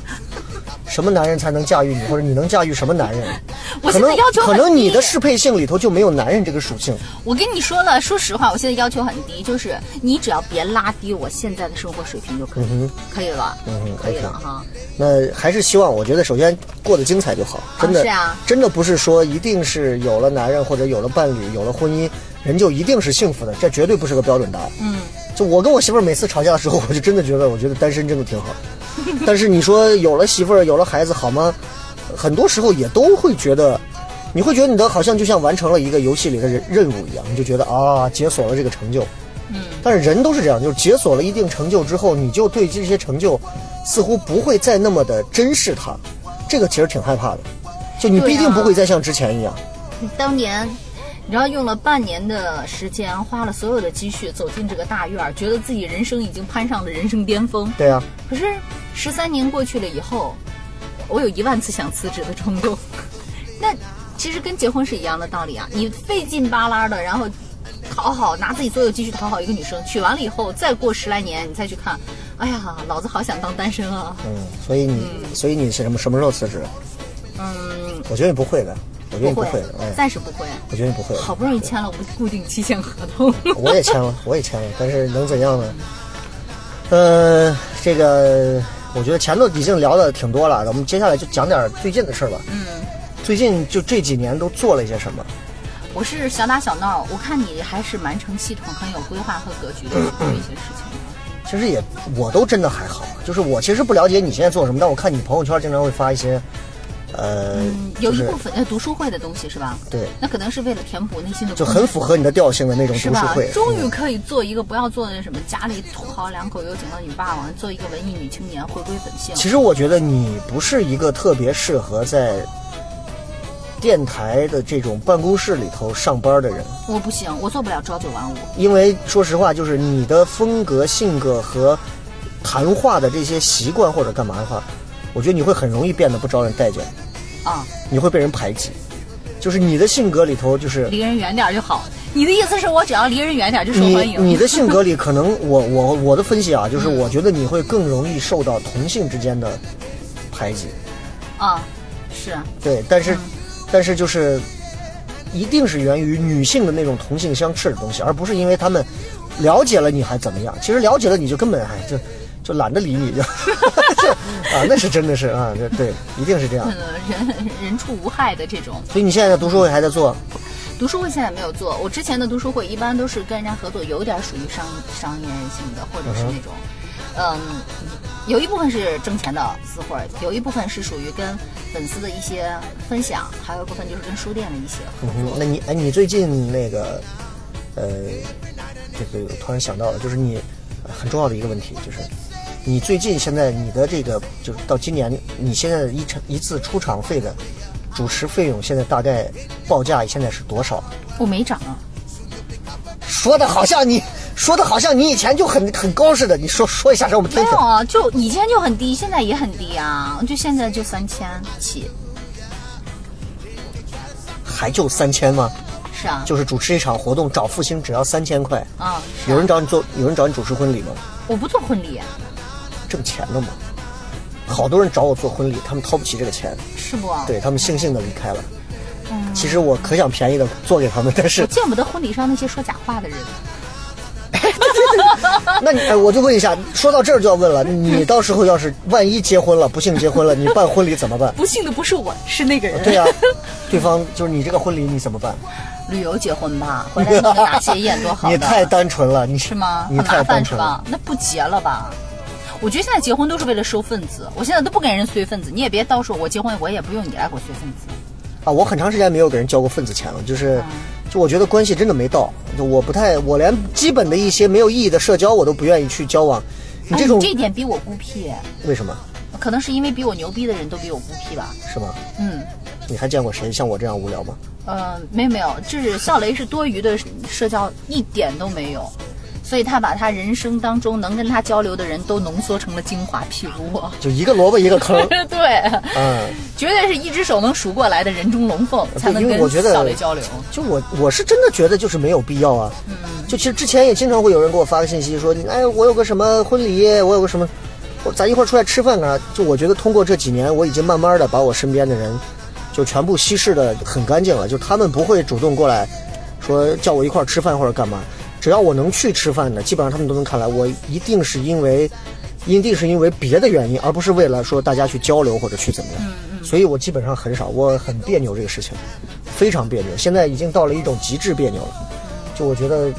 什么男人才能驾驭你，*laughs* 或者你能驾驭什么男人？*laughs* 我现在要求很可能你的适配性里头就没有男人这个属性。我跟你说了，说实话，我现在要求很低，就是你只要别拉低我现在的生活水平就可以，可以了，嗯哼可以了哈。那还是希望，我觉得首先过得精彩就好，真的，是啊真的不是说一定是有了男人或者有了伴侣、有了婚姻，人就一定是幸福的，这绝对不是个标准答案。嗯，就我跟我媳妇儿每次吵架的时候，我就真的觉得，我觉得单身真的挺好。*laughs* 但是你说有了媳妇儿、有了孩子好吗？很多时候也都会觉得，你会觉得你的好像就像完成了一个游戏里的任任务一样，你就觉得啊，解锁了这个成就。嗯，但是人都是这样，就是解锁了一定成就之后，你就对这些成就似乎不会再那么的珍视它，这个其实挺害怕的。就你必定不会再像之前一样。当年。你知道用了半年的时间，花了所有的积蓄走进这个大院儿，觉得自己人生已经攀上了人生巅峰。对啊，可是十三年过去了以后，我有一万次想辞职的冲动。*laughs* 那其实跟结婚是一样的道理啊，你费劲巴拉的，然后讨好，拿自己所有积蓄讨好一个女生，娶完了以后，再过十来年你再去看，哎呀，老子好想当单身啊。嗯，所以你，所以你是什么什么时候辞职？嗯，我觉得你不会的，我觉得你不会不会，哎，暂时不会。我觉得你不会。好不容易签了我们固定期限合同，我也签了，我也签了，但是能怎样呢？呃，这个我觉得前头已经聊的挺多了，我们接下来就讲点最近的事儿吧。嗯，最近就这几年都做了一些什么？我是小打小闹，我看你还是蛮成系统、很有规划和格局的去做一些事情的。其实也我都真的还好，就是我其实不了解你现在做什么，但我看你朋友圈经常会发一些，呃，嗯，有一部分呃读书会的东西是吧？对，那可能是为了填补内心的就很符合你的调性的那种读书会。？终于可以做一个不要做那什么家里土豪两口有井的女霸王，做一个文艺女青年，回归本性。其实我觉得你不是一个特别适合在电台的这种办公室里头上班的人，我不行，我做不了朝九晚五。因为说实话，就是你的风格、性格和谈话的这些习惯或者干嘛的话，我觉得你会很容易变得不招人待见，啊，你会被人排挤。就是你的性格里头，就是离人远点就好。你的意思是我只要离人远点就受你欢迎？你的性格里，可能我我我的分析啊，就是我觉得你会更容易受到同性之间的排挤。啊，是对，但是、嗯但是就是一定是源于女性的那种同性相斥的东西，而不是因为他们了解了你还怎么样。其实了解了你就根本哎就就懒得理你，*laughs* 就啊，那是真的是啊，这对，一定是这样。呃，人人畜无害的这种。所以你现在的读书会还在做，读书会现在没有做，我之前的读书会一般都是跟人家合作，有点属于商商业性的，或者是那种，嗯，有一部分是挣钱的私会，有一部分是属于跟粉丝的一些分享，还有一部分就是跟书店的一些合嗯作。，那你哎，你最近那个，呃，这个突然想到了，就是你呃很重要的一个问题，就是你最近现在你的这个，就是到今年，你现在一场一次出场费的主持费用，现在大概报价现在是多少？我没涨啊，说的好像你说的好像你以前就很很高似的，你说说一下让我们听听。没有啊，就以前就很低，现在也很低啊，就现在就三千起。还就三千吗？是啊，就是主持一场活动找复兴只要三千块。啊有人找你做，有人找你主持婚礼吗？我不做婚礼，挣钱的嘛。好多人找我做婚礼，他们掏不起这个钱，是不？对他们悻悻的离开了。嗯其实我可想便宜的做给他们，但我是见不得婚礼上那些说假话的人。*laughs* 那你哎，我就问一下，说到这儿就要问了，你到时候要是万一结婚了，不幸结婚了，你办婚礼怎么办？*laughs* 不幸的不是我，是那个人。对呀、对方就是你这个婚礼你怎么办？旅游结婚吧，*laughs* 回来弄个大谢宴多好。你太单纯了，你是吗？你太单纯了。那不结了吧？我觉得现在结婚都是为了收份子，我现在都不给人随份子，你也别到时候我结婚我也不用你来给我随份子。啊，我很长时间没有给人交过份子钱了，就是，嗯就我觉得关系真的没到，就我不太，我连基本的一些没有意义的社交我都不愿意去交往。你哎这种、这一点比我孤僻，为什么？可能是因为比我牛逼的人都比我孤僻吧。是吗？嗯，你还见过谁像我这样无聊吗？呃，没有没有，就是笑雷是多余的社交一点都没有，所以他把他人生当中能跟他交流的人都浓缩成了精华，譬如我。*laughs* 就一个萝卜一个坑。*laughs* 对，嗯，绝对是一只手能数过来的人中龙凤，才能跟小雷交流。就我我是真的觉得就是没有必要啊。嗯就其实之前也经常会有人给我发个信息说，哎，我有个什么婚礼，我有个什么，我咱一块儿出来吃饭啊。就我觉得通过这几年，我已经慢慢的把我身边的人就全部稀释的很干净了，就他们不会主动过来说叫我一块儿吃饭或者干嘛。只要我能去吃饭的，基本上他们都能看来，我一定是因为，一定是因为别的原因，而不是为了说大家去交流或者去怎么样。所以我基本上很少，我很别扭这个事情，非常别扭。现在已经到了一种极致别扭了，就我觉得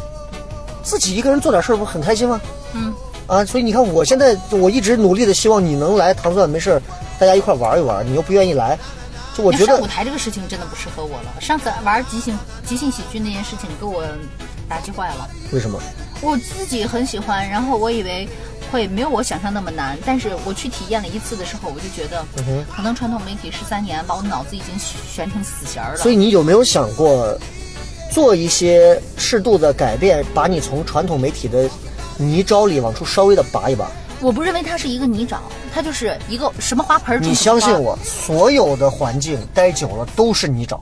自己一个人做点事儿不很开心吗？嗯。啊，所以你看，我现在我一直努力的希望你能来糖蒜没事儿，大家一块玩一玩，你又不愿意来，就我觉得上舞台这个事情真的不适合我了。上次玩即兴即兴喜剧那件事情给我打击坏了。为什么？我自己很喜欢，然后我以为会没有我想象那么难，但是我去体验了一次的时候，我就觉得，嗯可能传统媒体十三年把我脑子已经悬成死弦儿了。所以你有没有想过做一些适度的改变，把你从传统媒体的泥沼里往出稍微的拔一拔？我不认为它是一个泥沼，它就是一个什么花盆儿你相信我，所有的环境待久了都是泥沼。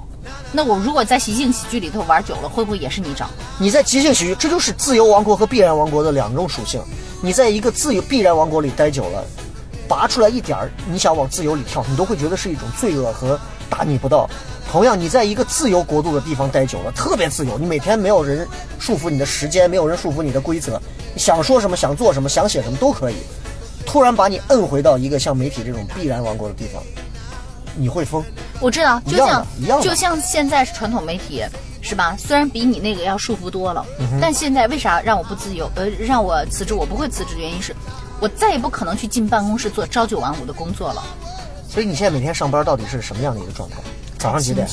那我如果在即兴喜剧里头玩久了，会不会也是你找？你在即兴喜剧，这就是自由王国和必然王国的两种属性。你在一个自由必然王国里待久了，拔出来一点儿，你想往自由里跳，你都会觉得是一种罪恶和大逆不道。同样，你在一个自由国度的地方待久了，特别自由，你每天没有人束缚你的时间，没有人束缚你的规则，想说什么、想做什么、想写什么都可以。突然把你摁回到一个像媒体这种必然王国的地方，你会疯。我知道，就像就像现在是传统媒体，是吧？虽然比你那个要束缚多了，嗯但现在为啥让我不自由？呃，让我辞职？我不会辞职的原因是，我再也不可能去进办公室做朝九晚五的工作了。所以你现在每天上班到底是什么样的一个状态？早上几点？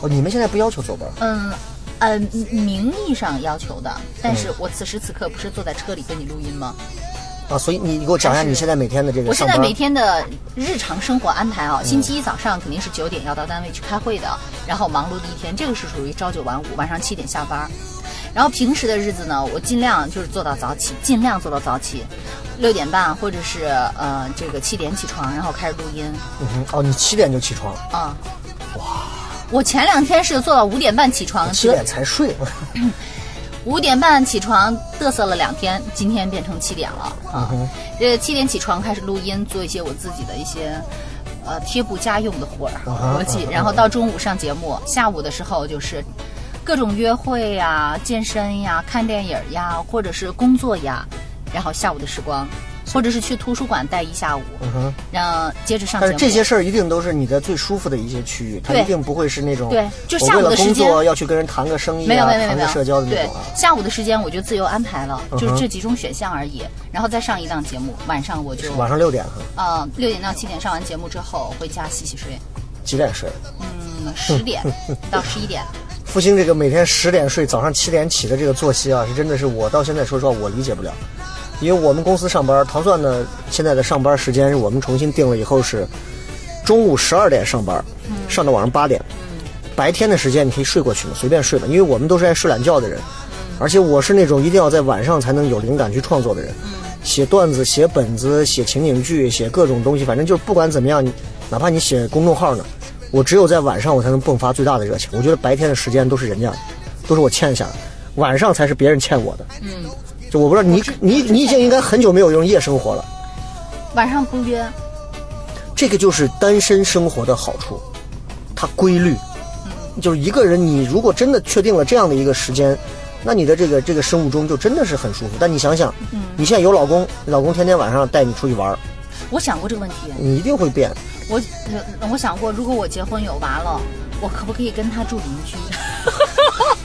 哦，你们现在不要求走班？嗯，呃，名义上要求的，但是我此时此刻不是坐在车里跟你录音吗？啊，所以你你给我讲一下你现在每天的这个我。现在每天的日常生活安排啊，星期一早上肯定是九点要到单位去开会的，然后忙碌的一天，这个是属于朝九晚五，晚上七点下班。然后平时的日子呢，我尽量就是做到早起，尽量做到早起，六点半或者是呃这个七点起床，然后开始录音嗯哼，哦，你七点就起床，啊。哇！我前两天是做到五点半起床，七点才睡。*laughs* 五点半起床嘚瑟了两天，今天变成七点了。啊！这七点起床开始录音，做一些我自己的一些呃贴补家用的活儿哈活计然后到中午上节目，下午的时候就是各种约会呀、健身呀、看电影呀，或者是工作呀，然后下午的时光或者是去图书馆待一下午，嗯哼。让接着上节目。但是这些事儿一定都是你的最舒服的一些区域，它一定不会是那种对就下午的时间工作要去跟人谈个生意没有啊，没有没有社交的那对种啊。，下午的时间我就自由安排了，嗯就是这几种选项而已。然后再上一档节目，晚上我就晚上六点哈，呃六点到七点上完节目之后回家洗洗睡，几点睡？嗯十点 *laughs* 到十一点。*laughs* 复兴这个每天十点睡，早上七点起的这个作息啊，是真的是我到现在说实话我理解不了。因为我们公司上班，糖蒜呢现在的上班时间是我们重新定了以后是中午十二点上班，上到晚上八点。白天的时间你可以睡过去嘛，随便睡嘛，因为我们都是爱睡懒觉的人，而且我是那种一定要在晚上才能有灵感去创作的人。写段子、写本子、写情景剧、写各种东西，反正就是不管怎么样，你哪怕你写公众号呢，我只有在晚上我才能迸发最大的热情。我觉得白天的时间都是人家的，都是我欠下的，晚上才是别人欠我的。嗯，就我不知道你你你已经应该很久没有用夜生活了，晚上不约，这个就是单身生活的好处，它规律。就是一个人，你如果真的确定了这样的一个时间，那你的这个这个生物钟就真的是很舒服。但你想想，你现在有老公，老公天天晚上带你出去玩儿，我想过这个问题。你一定会变。我呃我想过，如果我结婚有娃了，我可不可以跟他住邻居？*laughs*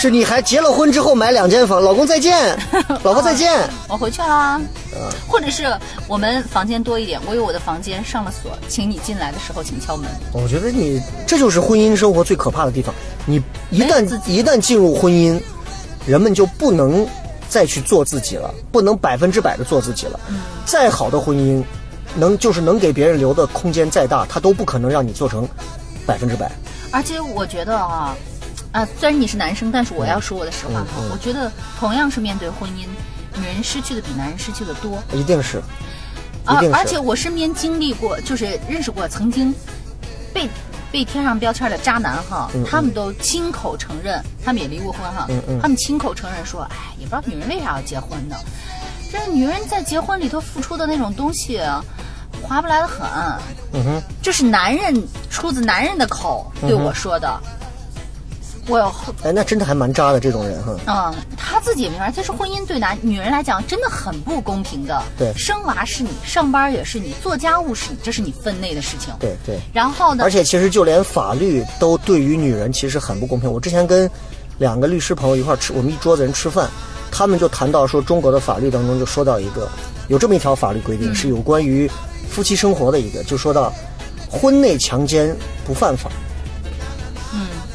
是你还结了婚之后买两间房，老公再见，*laughs* 老婆再见。我回去啦。嗯或者是我们房间多一点，我有我的房间上了锁，请你进来的时候请敲门。我觉得你这就是婚姻生活最可怕的地方。你一旦一旦进入婚姻，人们就不能再去做自己了，不能百分之百的做自己了。嗯再好的婚姻，能就是能给别人留的空间再大，它都不可能让你做成百分之百。而且我觉得啊，啊，虽然你是男生，但是我要说我的实话哈，嗯嗯我觉得同样是面对婚姻，女人失去的比男人失去的多。一定是，一定。而而且我身边经历过，就是认识过曾经被被贴上标签的渣男哈，嗯他们都亲口承认，他们也离过婚哈，他们亲口承认说，哎，也不知道女人为啥要结婚呢？这女人在结婚里头付出的那种东西，划不来的很。嗯哼，这是男人出自男人的口对我说的。我有哎，那真的还蛮渣的这种人哈。嗯，他自己也明白，其实婚姻对男女人来讲真的很不公平的。对生娃是你，上班也是你，做家务是你，这是你分内的事情。对对。然后呢？而且其实就连法律都对于女人其实很不公平。我之前跟两个律师朋友一块吃，我们一桌子人吃饭，他们就谈到说，中国的法律当中就说到一个有这么一条法律规定，是有关于夫妻生活的一个，就说到婚内强奸不犯法。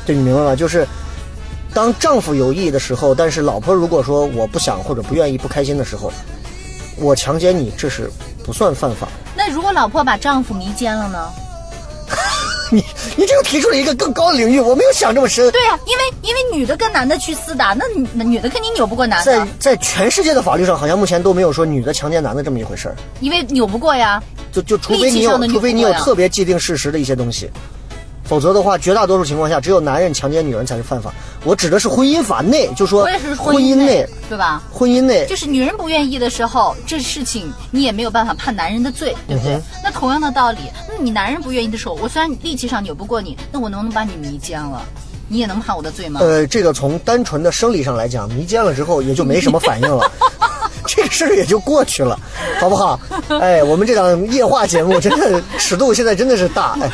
嗯，这你明白吗？就是当丈夫有意的时候，但是老婆如果说我不想或者不愿意、不开心的时候，我强奸你，这是不算犯法。那如果老婆把丈夫迷奸了呢？*laughs* 你你这又提出了一个更高的领域，我没有想这么深。对呀、因为因为女的跟男的去厮打，那女的肯定扭不过男在的，在在全世界的法律上，好像目前都没有说女的强奸男的这么一回事儿。因为扭不过呀。就就除非你有除非你有特别既定事实的一些东西，否则的话，绝大多数情况下，只有男人强奸女人才是犯法。我指的是婚姻法内，就说婚姻内，对吧？婚姻内就是女人不愿意的时候，这事情你也没有办法判男人的罪，对不对？嗯那同样的道理，那你男人不愿意的时候，我虽然力气上扭不过你，那我能不能把你迷奸了？你也能判我的罪吗？呃，这个从单纯的生理上来讲，迷奸了之后也就没什么反应了，*laughs* *laughs* 这个事儿也就过去了，*laughs* 好不好？哎，我们这档夜话节目真的尺度现在真的是大，哎，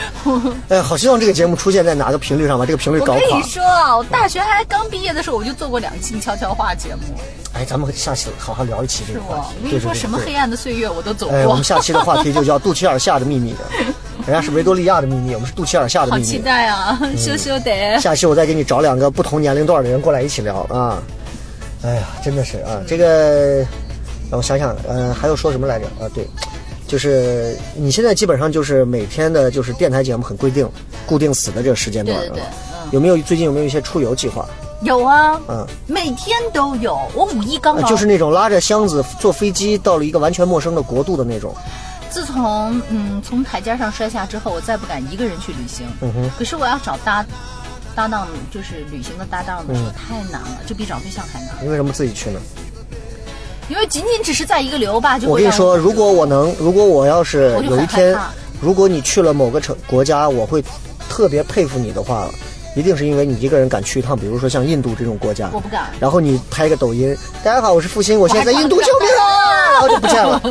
哎，好希望这个节目出现在哪个频率上，吧这个频率搞垮我跟你。说啊，我大学还刚毕业的时候，我就做过两期悄悄话节目，哎，咱们下期好好聊一期这？个话题。我跟你说，什么黑暗的岁月我都走哎，我们，下期的话题就叫肚脐眼下的秘密，*laughs* 人家是维多利亚的秘密，我们是肚脐眼下的好期秘密。待啊！羞羞得。下期我再给你找两个不同年龄段的人过来一起聊啊。哎呀，真的是啊，这个让我想想，呃，还有说什么来着？啊，对，就是你现在基本上就是每天的就是电台节目很规定、固定死的这个时间段对对对啊。嗯有没有最近有没有一些出游计划？有啊，嗯，每天都有。我五一刚呃就是那种拉着箱子坐飞机到了一个完全陌生的国度的那种。自从嗯从台阶上摔下之后，我再不敢一个人去旅行。嗯哼，可是我要找搭搭档，就是旅行的搭档的时候、嗯太难了，这比找对象还难。你为什么自己去呢？因为仅仅只是在一个流吧，就我跟你说，如果我能，如果我要是有一天如果你去了某个城国家，我会特别佩服你的话，一定是因为你一个人敢去一趟，比如说像印度这种国家，我不敢然后你拍个抖音，大家好，我是复兴，我现在在印度，救命啊！然 *laughs* 后就不见了。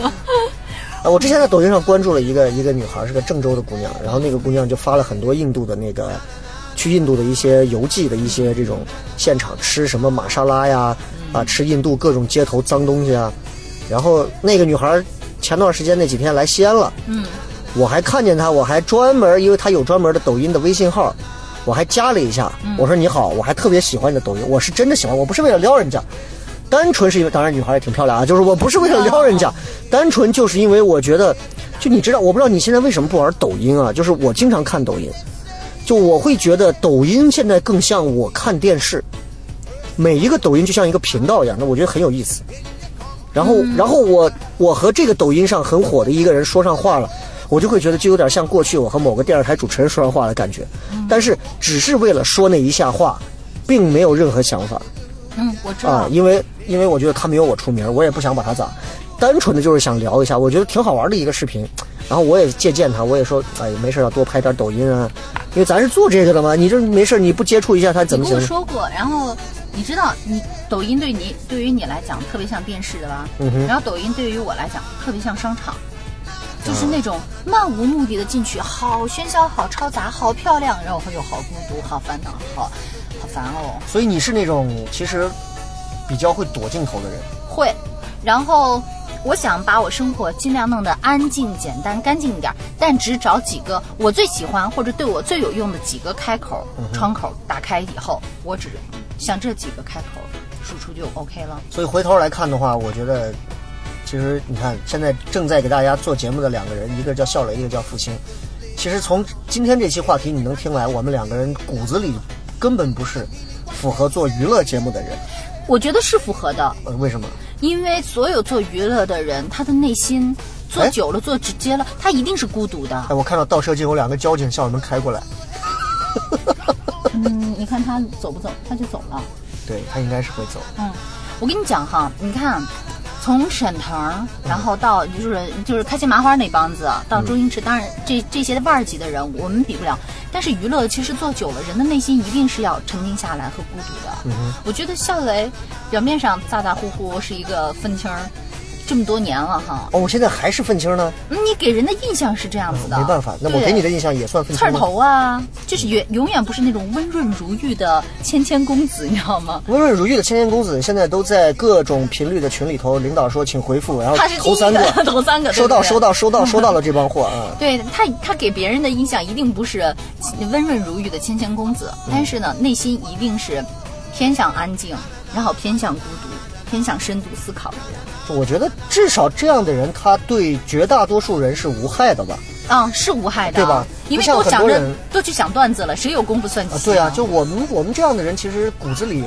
啊，*laughs* 我之前在抖音上关注了一个一个女孩，是个郑州的姑娘，然后那个姑娘就发了很多印度的那个去印度的一些游记的一些这种现场吃什么玛莎拉呀，啊，吃印度各种街头脏东西啊。然后那个女孩前段时间那几天来西安了，嗯，我还看见她，我还专门，因为她有专门的抖音的微信号，我还加了一下。我说你好，我还特别喜欢你的抖音，我是真的喜欢，我不是为了撩人家，单纯是因为，当然女孩也挺漂亮啊，就是我不是为了撩人家，单纯就是因为我觉得，就你知道，我不知道你现在为什么不玩抖音啊？就是我经常看抖音，就我会觉得抖音现在更像我看电视，每一个抖音就像一个频道一样，那我觉得很有意思。然后，然后我我和这个抖音上很火的一个人说上话了，我就会觉得就有点像过去我和某个电视台主持人说上话的感觉，但是只是为了说那一下话，并没有任何想法。嗯，我知道。啊，因为因为我觉得他没有我出名，我也不想把他咋，单纯的就是想聊一下，我觉得挺好玩的一个视频，然后我也借鉴他，我也说，哎，没事要多拍点抖音啊，因为咱是做这个的嘛，你这没事你不接触一下他怎么你跟行我？说过，然后你知道，你抖音对你对于你来讲特别像电视的吧？嗯然后抖音对于我来讲特别像商场，就是那种漫无目的的进去，好喧嚣，好嘈杂，好漂亮，然后又好孤独，好烦恼，好好烦哦。所以你是那种其实比较会躲镜头的人。会，然后我想把我生活尽量弄得安静、简单、干净一点，但只找几个我最喜欢或者对我最有用的几个开口、窗口打开以后，我只向这几个开口输出就 OK 了。所以回头来看的话，我觉得，其实你看，现在正在给大家做节目的两个人，一个叫笑雷，一个叫复兴。其实从今天这期话题你能听来，我们两个人骨子里根本不是符合做娱乐节目的人。我觉得是符合的，呃，为什么？因为所有做娱乐的人，他的内心做哎久了、做直接了，他一定是孤独的哎，。我看到倒车镜有两个交警向我们开过来，*laughs* 嗯，你看他走不走，他就走了。对他应该是会走。嗯，我跟你讲哈，你看，从沈腾，然后到就是就是开心麻花那帮子，到周星驰，当然这这些腕儿级的人我们比不了。但是娱乐其实做久了，人的内心一定是要沉静下来和孤独的。我觉得笑雷表面上咋咋呼呼是一个愤青儿，这么多年了哈，哦，我现在还是愤青呢，嗯你给人的印象是这样子的。没办法，那我给你的印象也算愤刺儿青刺？头啊，就是永永远不是那种温润如玉的谦谦公子，你知道吗？温润如玉的谦谦公子现在都在各种频率的群里头，领导说请回复，然后 *laughs* 头三个，头三个，收到收到收到 *laughs* 收到了这帮货啊。对他，他给别人的印象一定不是温润如玉的谦谦公子，但是呢，内心一定是偏向安静，然后偏向孤独，偏向深度思考的人。我觉得至少这样的人，他对绝大多数人是无害的吧？啊、是无害的，对吧？因为都想着都去想段子了，谁有功夫算计、啊，对啊，就我们我们这样的人，其实骨子里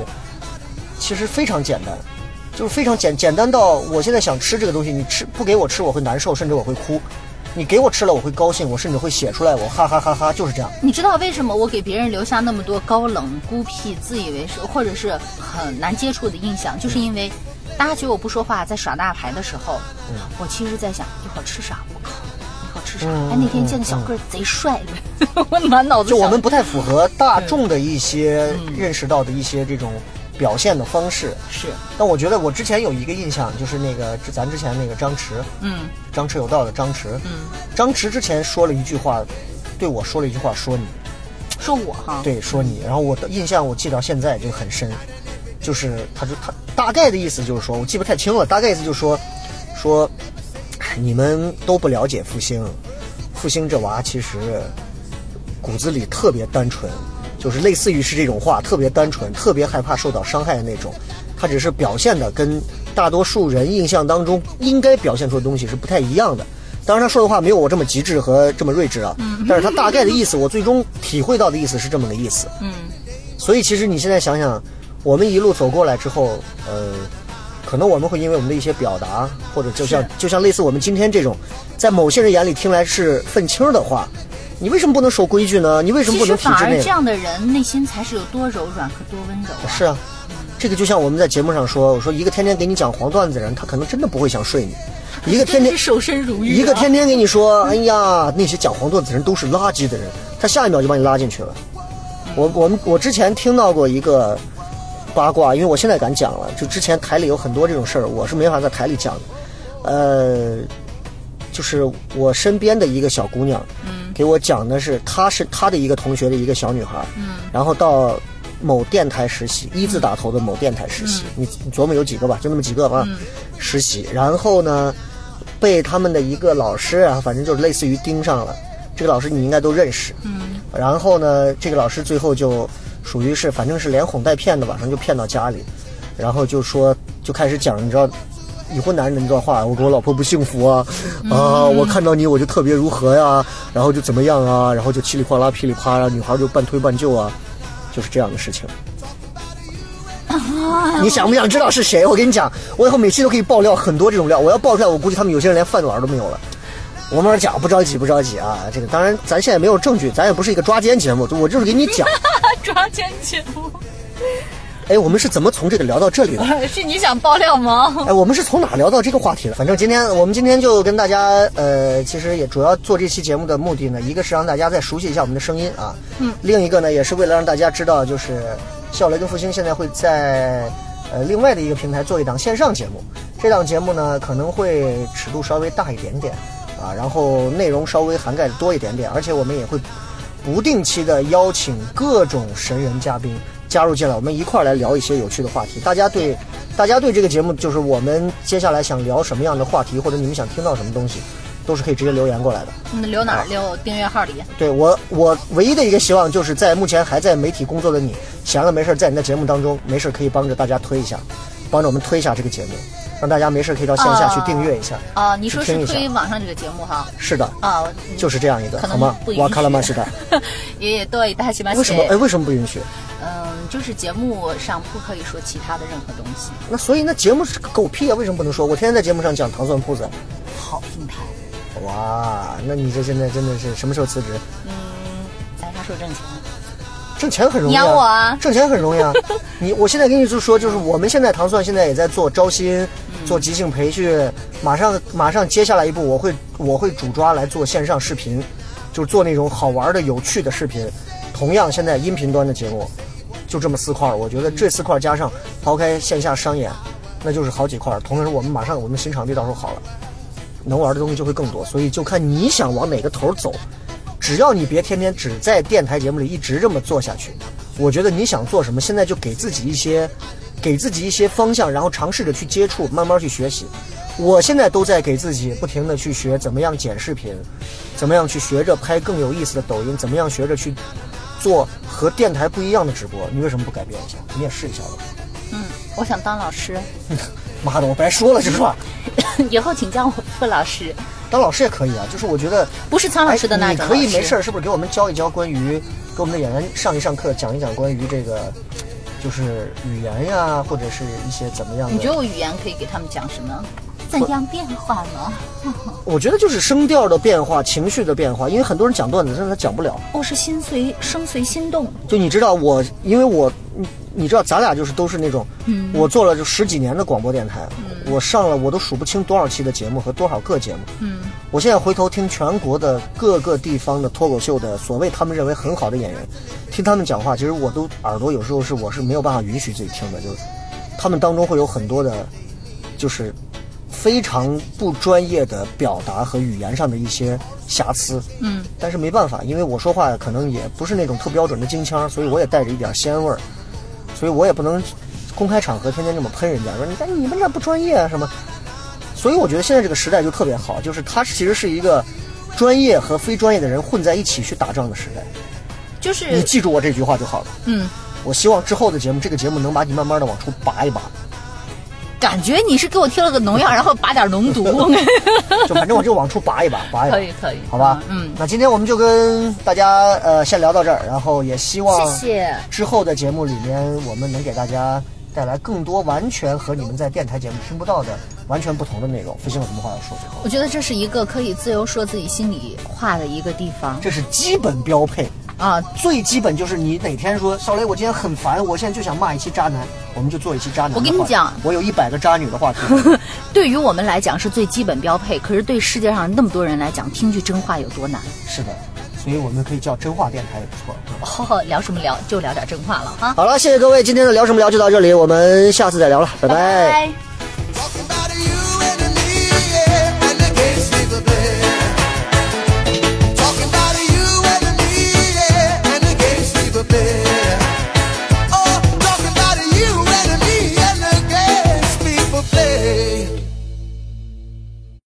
其实非常简单，就是非常简简单到我现在想吃这个东西，你吃不给我吃我会难受，甚至我会哭；你给我吃了我会高兴，我甚至会写出来，我哈哈哈哈，就是这样。你知道为什么我给别人留下那么多高冷、孤僻、自以为是或者是很难接触的印象，就是因为大家觉得我不说话，在耍大牌的时候，我其实在想一会儿吃啥？我靠，一会儿吃啥？嗯哎，那天见的小个儿贼帅的，*laughs* 我满脑子就我们不太符合大众的一些认识到的一些这种表现的方式。是。但我觉得我之前有一个印象，就是那个咱之前那个张弛，嗯。张弛有道的张弛，嗯，张弛之前说了一句话，对我说了一句话，说你，说我哈，对，说你，然后我的印象我记到现在就很深，就是他就他大概的意思就是说，我记不太清了，大概意思就是说，说哎你们都不了解复兴，复兴这娃其实骨子里特别单纯，就是类似于是这种话，特别单纯，特别害怕受到伤害的那种。他只是表现的跟大多数人印象当中应该表现出的东西是不太一样的。当然，他说的话没有我这么极致和这么睿智啊，*laughs* 但是他大概的意思，我最终体会到的意思是这么个意思。嗯，所以其实你现在想想，我们一路走过来之后，呃，可能我们会因为我们的一些表达，或者就像就像类似我们今天这种，在某些人眼里听来是愤青的话，你为什么不能守规矩呢？你为什么不能体制内呢？反而这样的人内心才是有多柔软和多温柔啊。是啊，这个就像我们在节目上说，我说一个天天给你讲黄段子的人，他可能真的不会想睡你；*laughs* 一个天天守身如玉、啊。一个天天给你说，哎呀，那些讲黄段子的人都是垃圾的人，他下一秒就把你拉进去了。我我们我之前听到过一个八卦，因为我现在敢讲了，就之前台里有很多这种事儿，我是没法在台里讲的。呃，就是我身边的一个小姑娘，嗯，给我讲的是，她是她的一个同学的一个小女孩，嗯，然后到某电台实习，一字打头的某电台实习，你你琢磨有几个吧，就那么几个吧，实习，然后呢，被他们的一个老师啊，反正就是类似于盯上了，这个老师你应该都认识，嗯，然后呢，这个老师最后就属于是，反正是连哄带骗的，晚上就骗到家里，然后就说就开始讲，你知道。已婚男人的那段话，我跟我老婆不幸福啊，啊，我看到你我就特别如何呀，然后就怎么样啊，然后就稀里哗啦噼里啪啦，女孩就半推半就啊，就是这样的事情。*laughs* 你想不想知道是谁？我跟你讲，我以后每期都可以爆料很多这种料，我要爆出来，我估计他们有些人连饭碗都没有了。我慢慢讲，不着急，不着急啊。这个当然，咱现在没有证据，咱也不是一个抓奸节目，我就是给你讲。*laughs* 抓奸节目哎，我们是怎么从这个聊到这里的？*laughs* 是你想爆料吗？哎，我们是从哪聊到这个话题的？反正今天我们今天就跟大家，呃，其实也主要做这期节目的目的呢，一个是让大家再熟悉一下我们的声音啊，嗯，另一个呢，也是为了让大家知道，就是笑雷跟复兴现在会在呃另外的一个平台做一档线上节目，这档节目呢可能会尺度稍微大一点点啊，然后内容稍微涵盖的多一点点，而且我们也会不定期的邀请各种神人嘉宾。加入进来，我们一块儿来聊一些有趣的话题。大家对，大家对这个节目，就是我们接下来想聊什么样的话题，或者你们想听到什么东西，都是可以直接留言过来的。嗯，留哪儿？留订阅号里。对我，我唯一的一个希望就是在目前还在媒体工作的你，闲了没事儿在你的节目当中，没事儿可以帮着大家推一下，帮着我们推一下这个节目，让大家没事儿可以到线下去订阅一下。啊，你说是去听一下推网上这个节目哈？是的，啊，就是这样一个，好吗不？允许哇卡拉玛是的。*laughs* 也也对，大西马为什么？哎，为什么不允许？嗯，就是节目上不可以说其他的任何东西。那所以那节目是个狗屁啊！为什么不能说？我天天在节目上讲糖蒜铺子。好平台。哇，那你这现在真的是什么时候辞职？嗯，咱啥时候挣钱？挣钱很容易、你养我啊挣钱很容易啊！你 *laughs* 我现在跟你就说，就是我们现在糖蒜现在也在做招新，做即兴培训，马上马上接下来一步，我会我会主抓来做线上视频，就是做那种好玩的、有趣的视频。同样，现在音频端的节目就这么四块儿，我觉得这四块儿加上抛开线下商演，那就是好几块儿。同时，我们马上我们新场地到时候好了，能玩的东西就会更多，所以就看你想往哪个头走。只要你别天天只在电台节目里一直这么做下去，我觉得你想做什么，现在就给自己一些，给自己一些方向，然后尝试着去接触，慢慢去学习。我现在都在给自己不停的去学怎么样剪视频，怎么样去学着拍更有意思的抖音，怎么样学着去做和电台不一样的直播。你为什么不改变一下？你也试一下吧。嗯，我想当老师，*laughs* 妈的，我白说了是吧？*laughs* 以后请叫我傅老师，当老师也可以啊，就是我觉得不是苍老师的那哎，你种可以没事儿，是不是给我们教一教关于给我们的演员上一上课，讲一讲关于这个就是语言呀，或者是一些怎么样的？你觉得我语言可以给他们讲什么？怎样变化呢？*laughs* 我觉得就是声调的变化、情绪的变化，因为很多人讲段子，但是他讲不了。我是心随声随心动，就你知道我，因为我，你你知道咱俩就是都是那种，嗯我做了就十几年的广播电台，我上了我都数不清多少期的节目和多少个节目。嗯，我现在回头听全国的各个地方的脱口秀的所谓他们认为很好的演员，听他们讲话，其实我都耳朵有时候是我是没有办法允许自己听的，就是他们当中会有很多的，就是非常不专业的表达和语言上的一些瑕疵。嗯，但是没办法，因为我说话可能也不是那种特标准的京腔，所以我也带着一点西安味儿，所以我也不能公开场合天天这么喷人家，说你看你们这不专业啊什么。所以我觉得现在这个时代就特别好，就是它其实是一个专业和非专业的人混在一起去打仗的时代。就是你记住我这句话就好了。嗯，我希望之后的节目，这个节目能把你慢慢的往出拔一拔。感觉你是给我贴了个农药，然后拔点脓毒。*laughs* 就反正我就往出拔一拔，拔一拔。可以可以好吧。嗯，那今天我们就跟大家呃先聊到这儿，然后也希望谢谢之后的节目里面，我们能给大家带来更多完全和你们在电台节目听不到的完全不同的内容。复兴有什么话要说？最后，我觉得这是一个可以自由说自己心里话的一个地方这是基本标配。啊。最基本就是你哪天说少雷，我今天很烦，我现在就想骂一期渣男，我们就做一期渣男我。跟你讲我有一百个渣女的话题。*laughs* 对于我们来讲是最基本标配，可是对世界上那么多人来讲，听句真话有多难？是的，所以我们可以叫真话电台也不错。嗯哦，*laughs* 聊什么聊就聊点真话了哈。好了，谢谢各位，今天的聊什么聊就到这里，我们下次再聊了，拜拜拜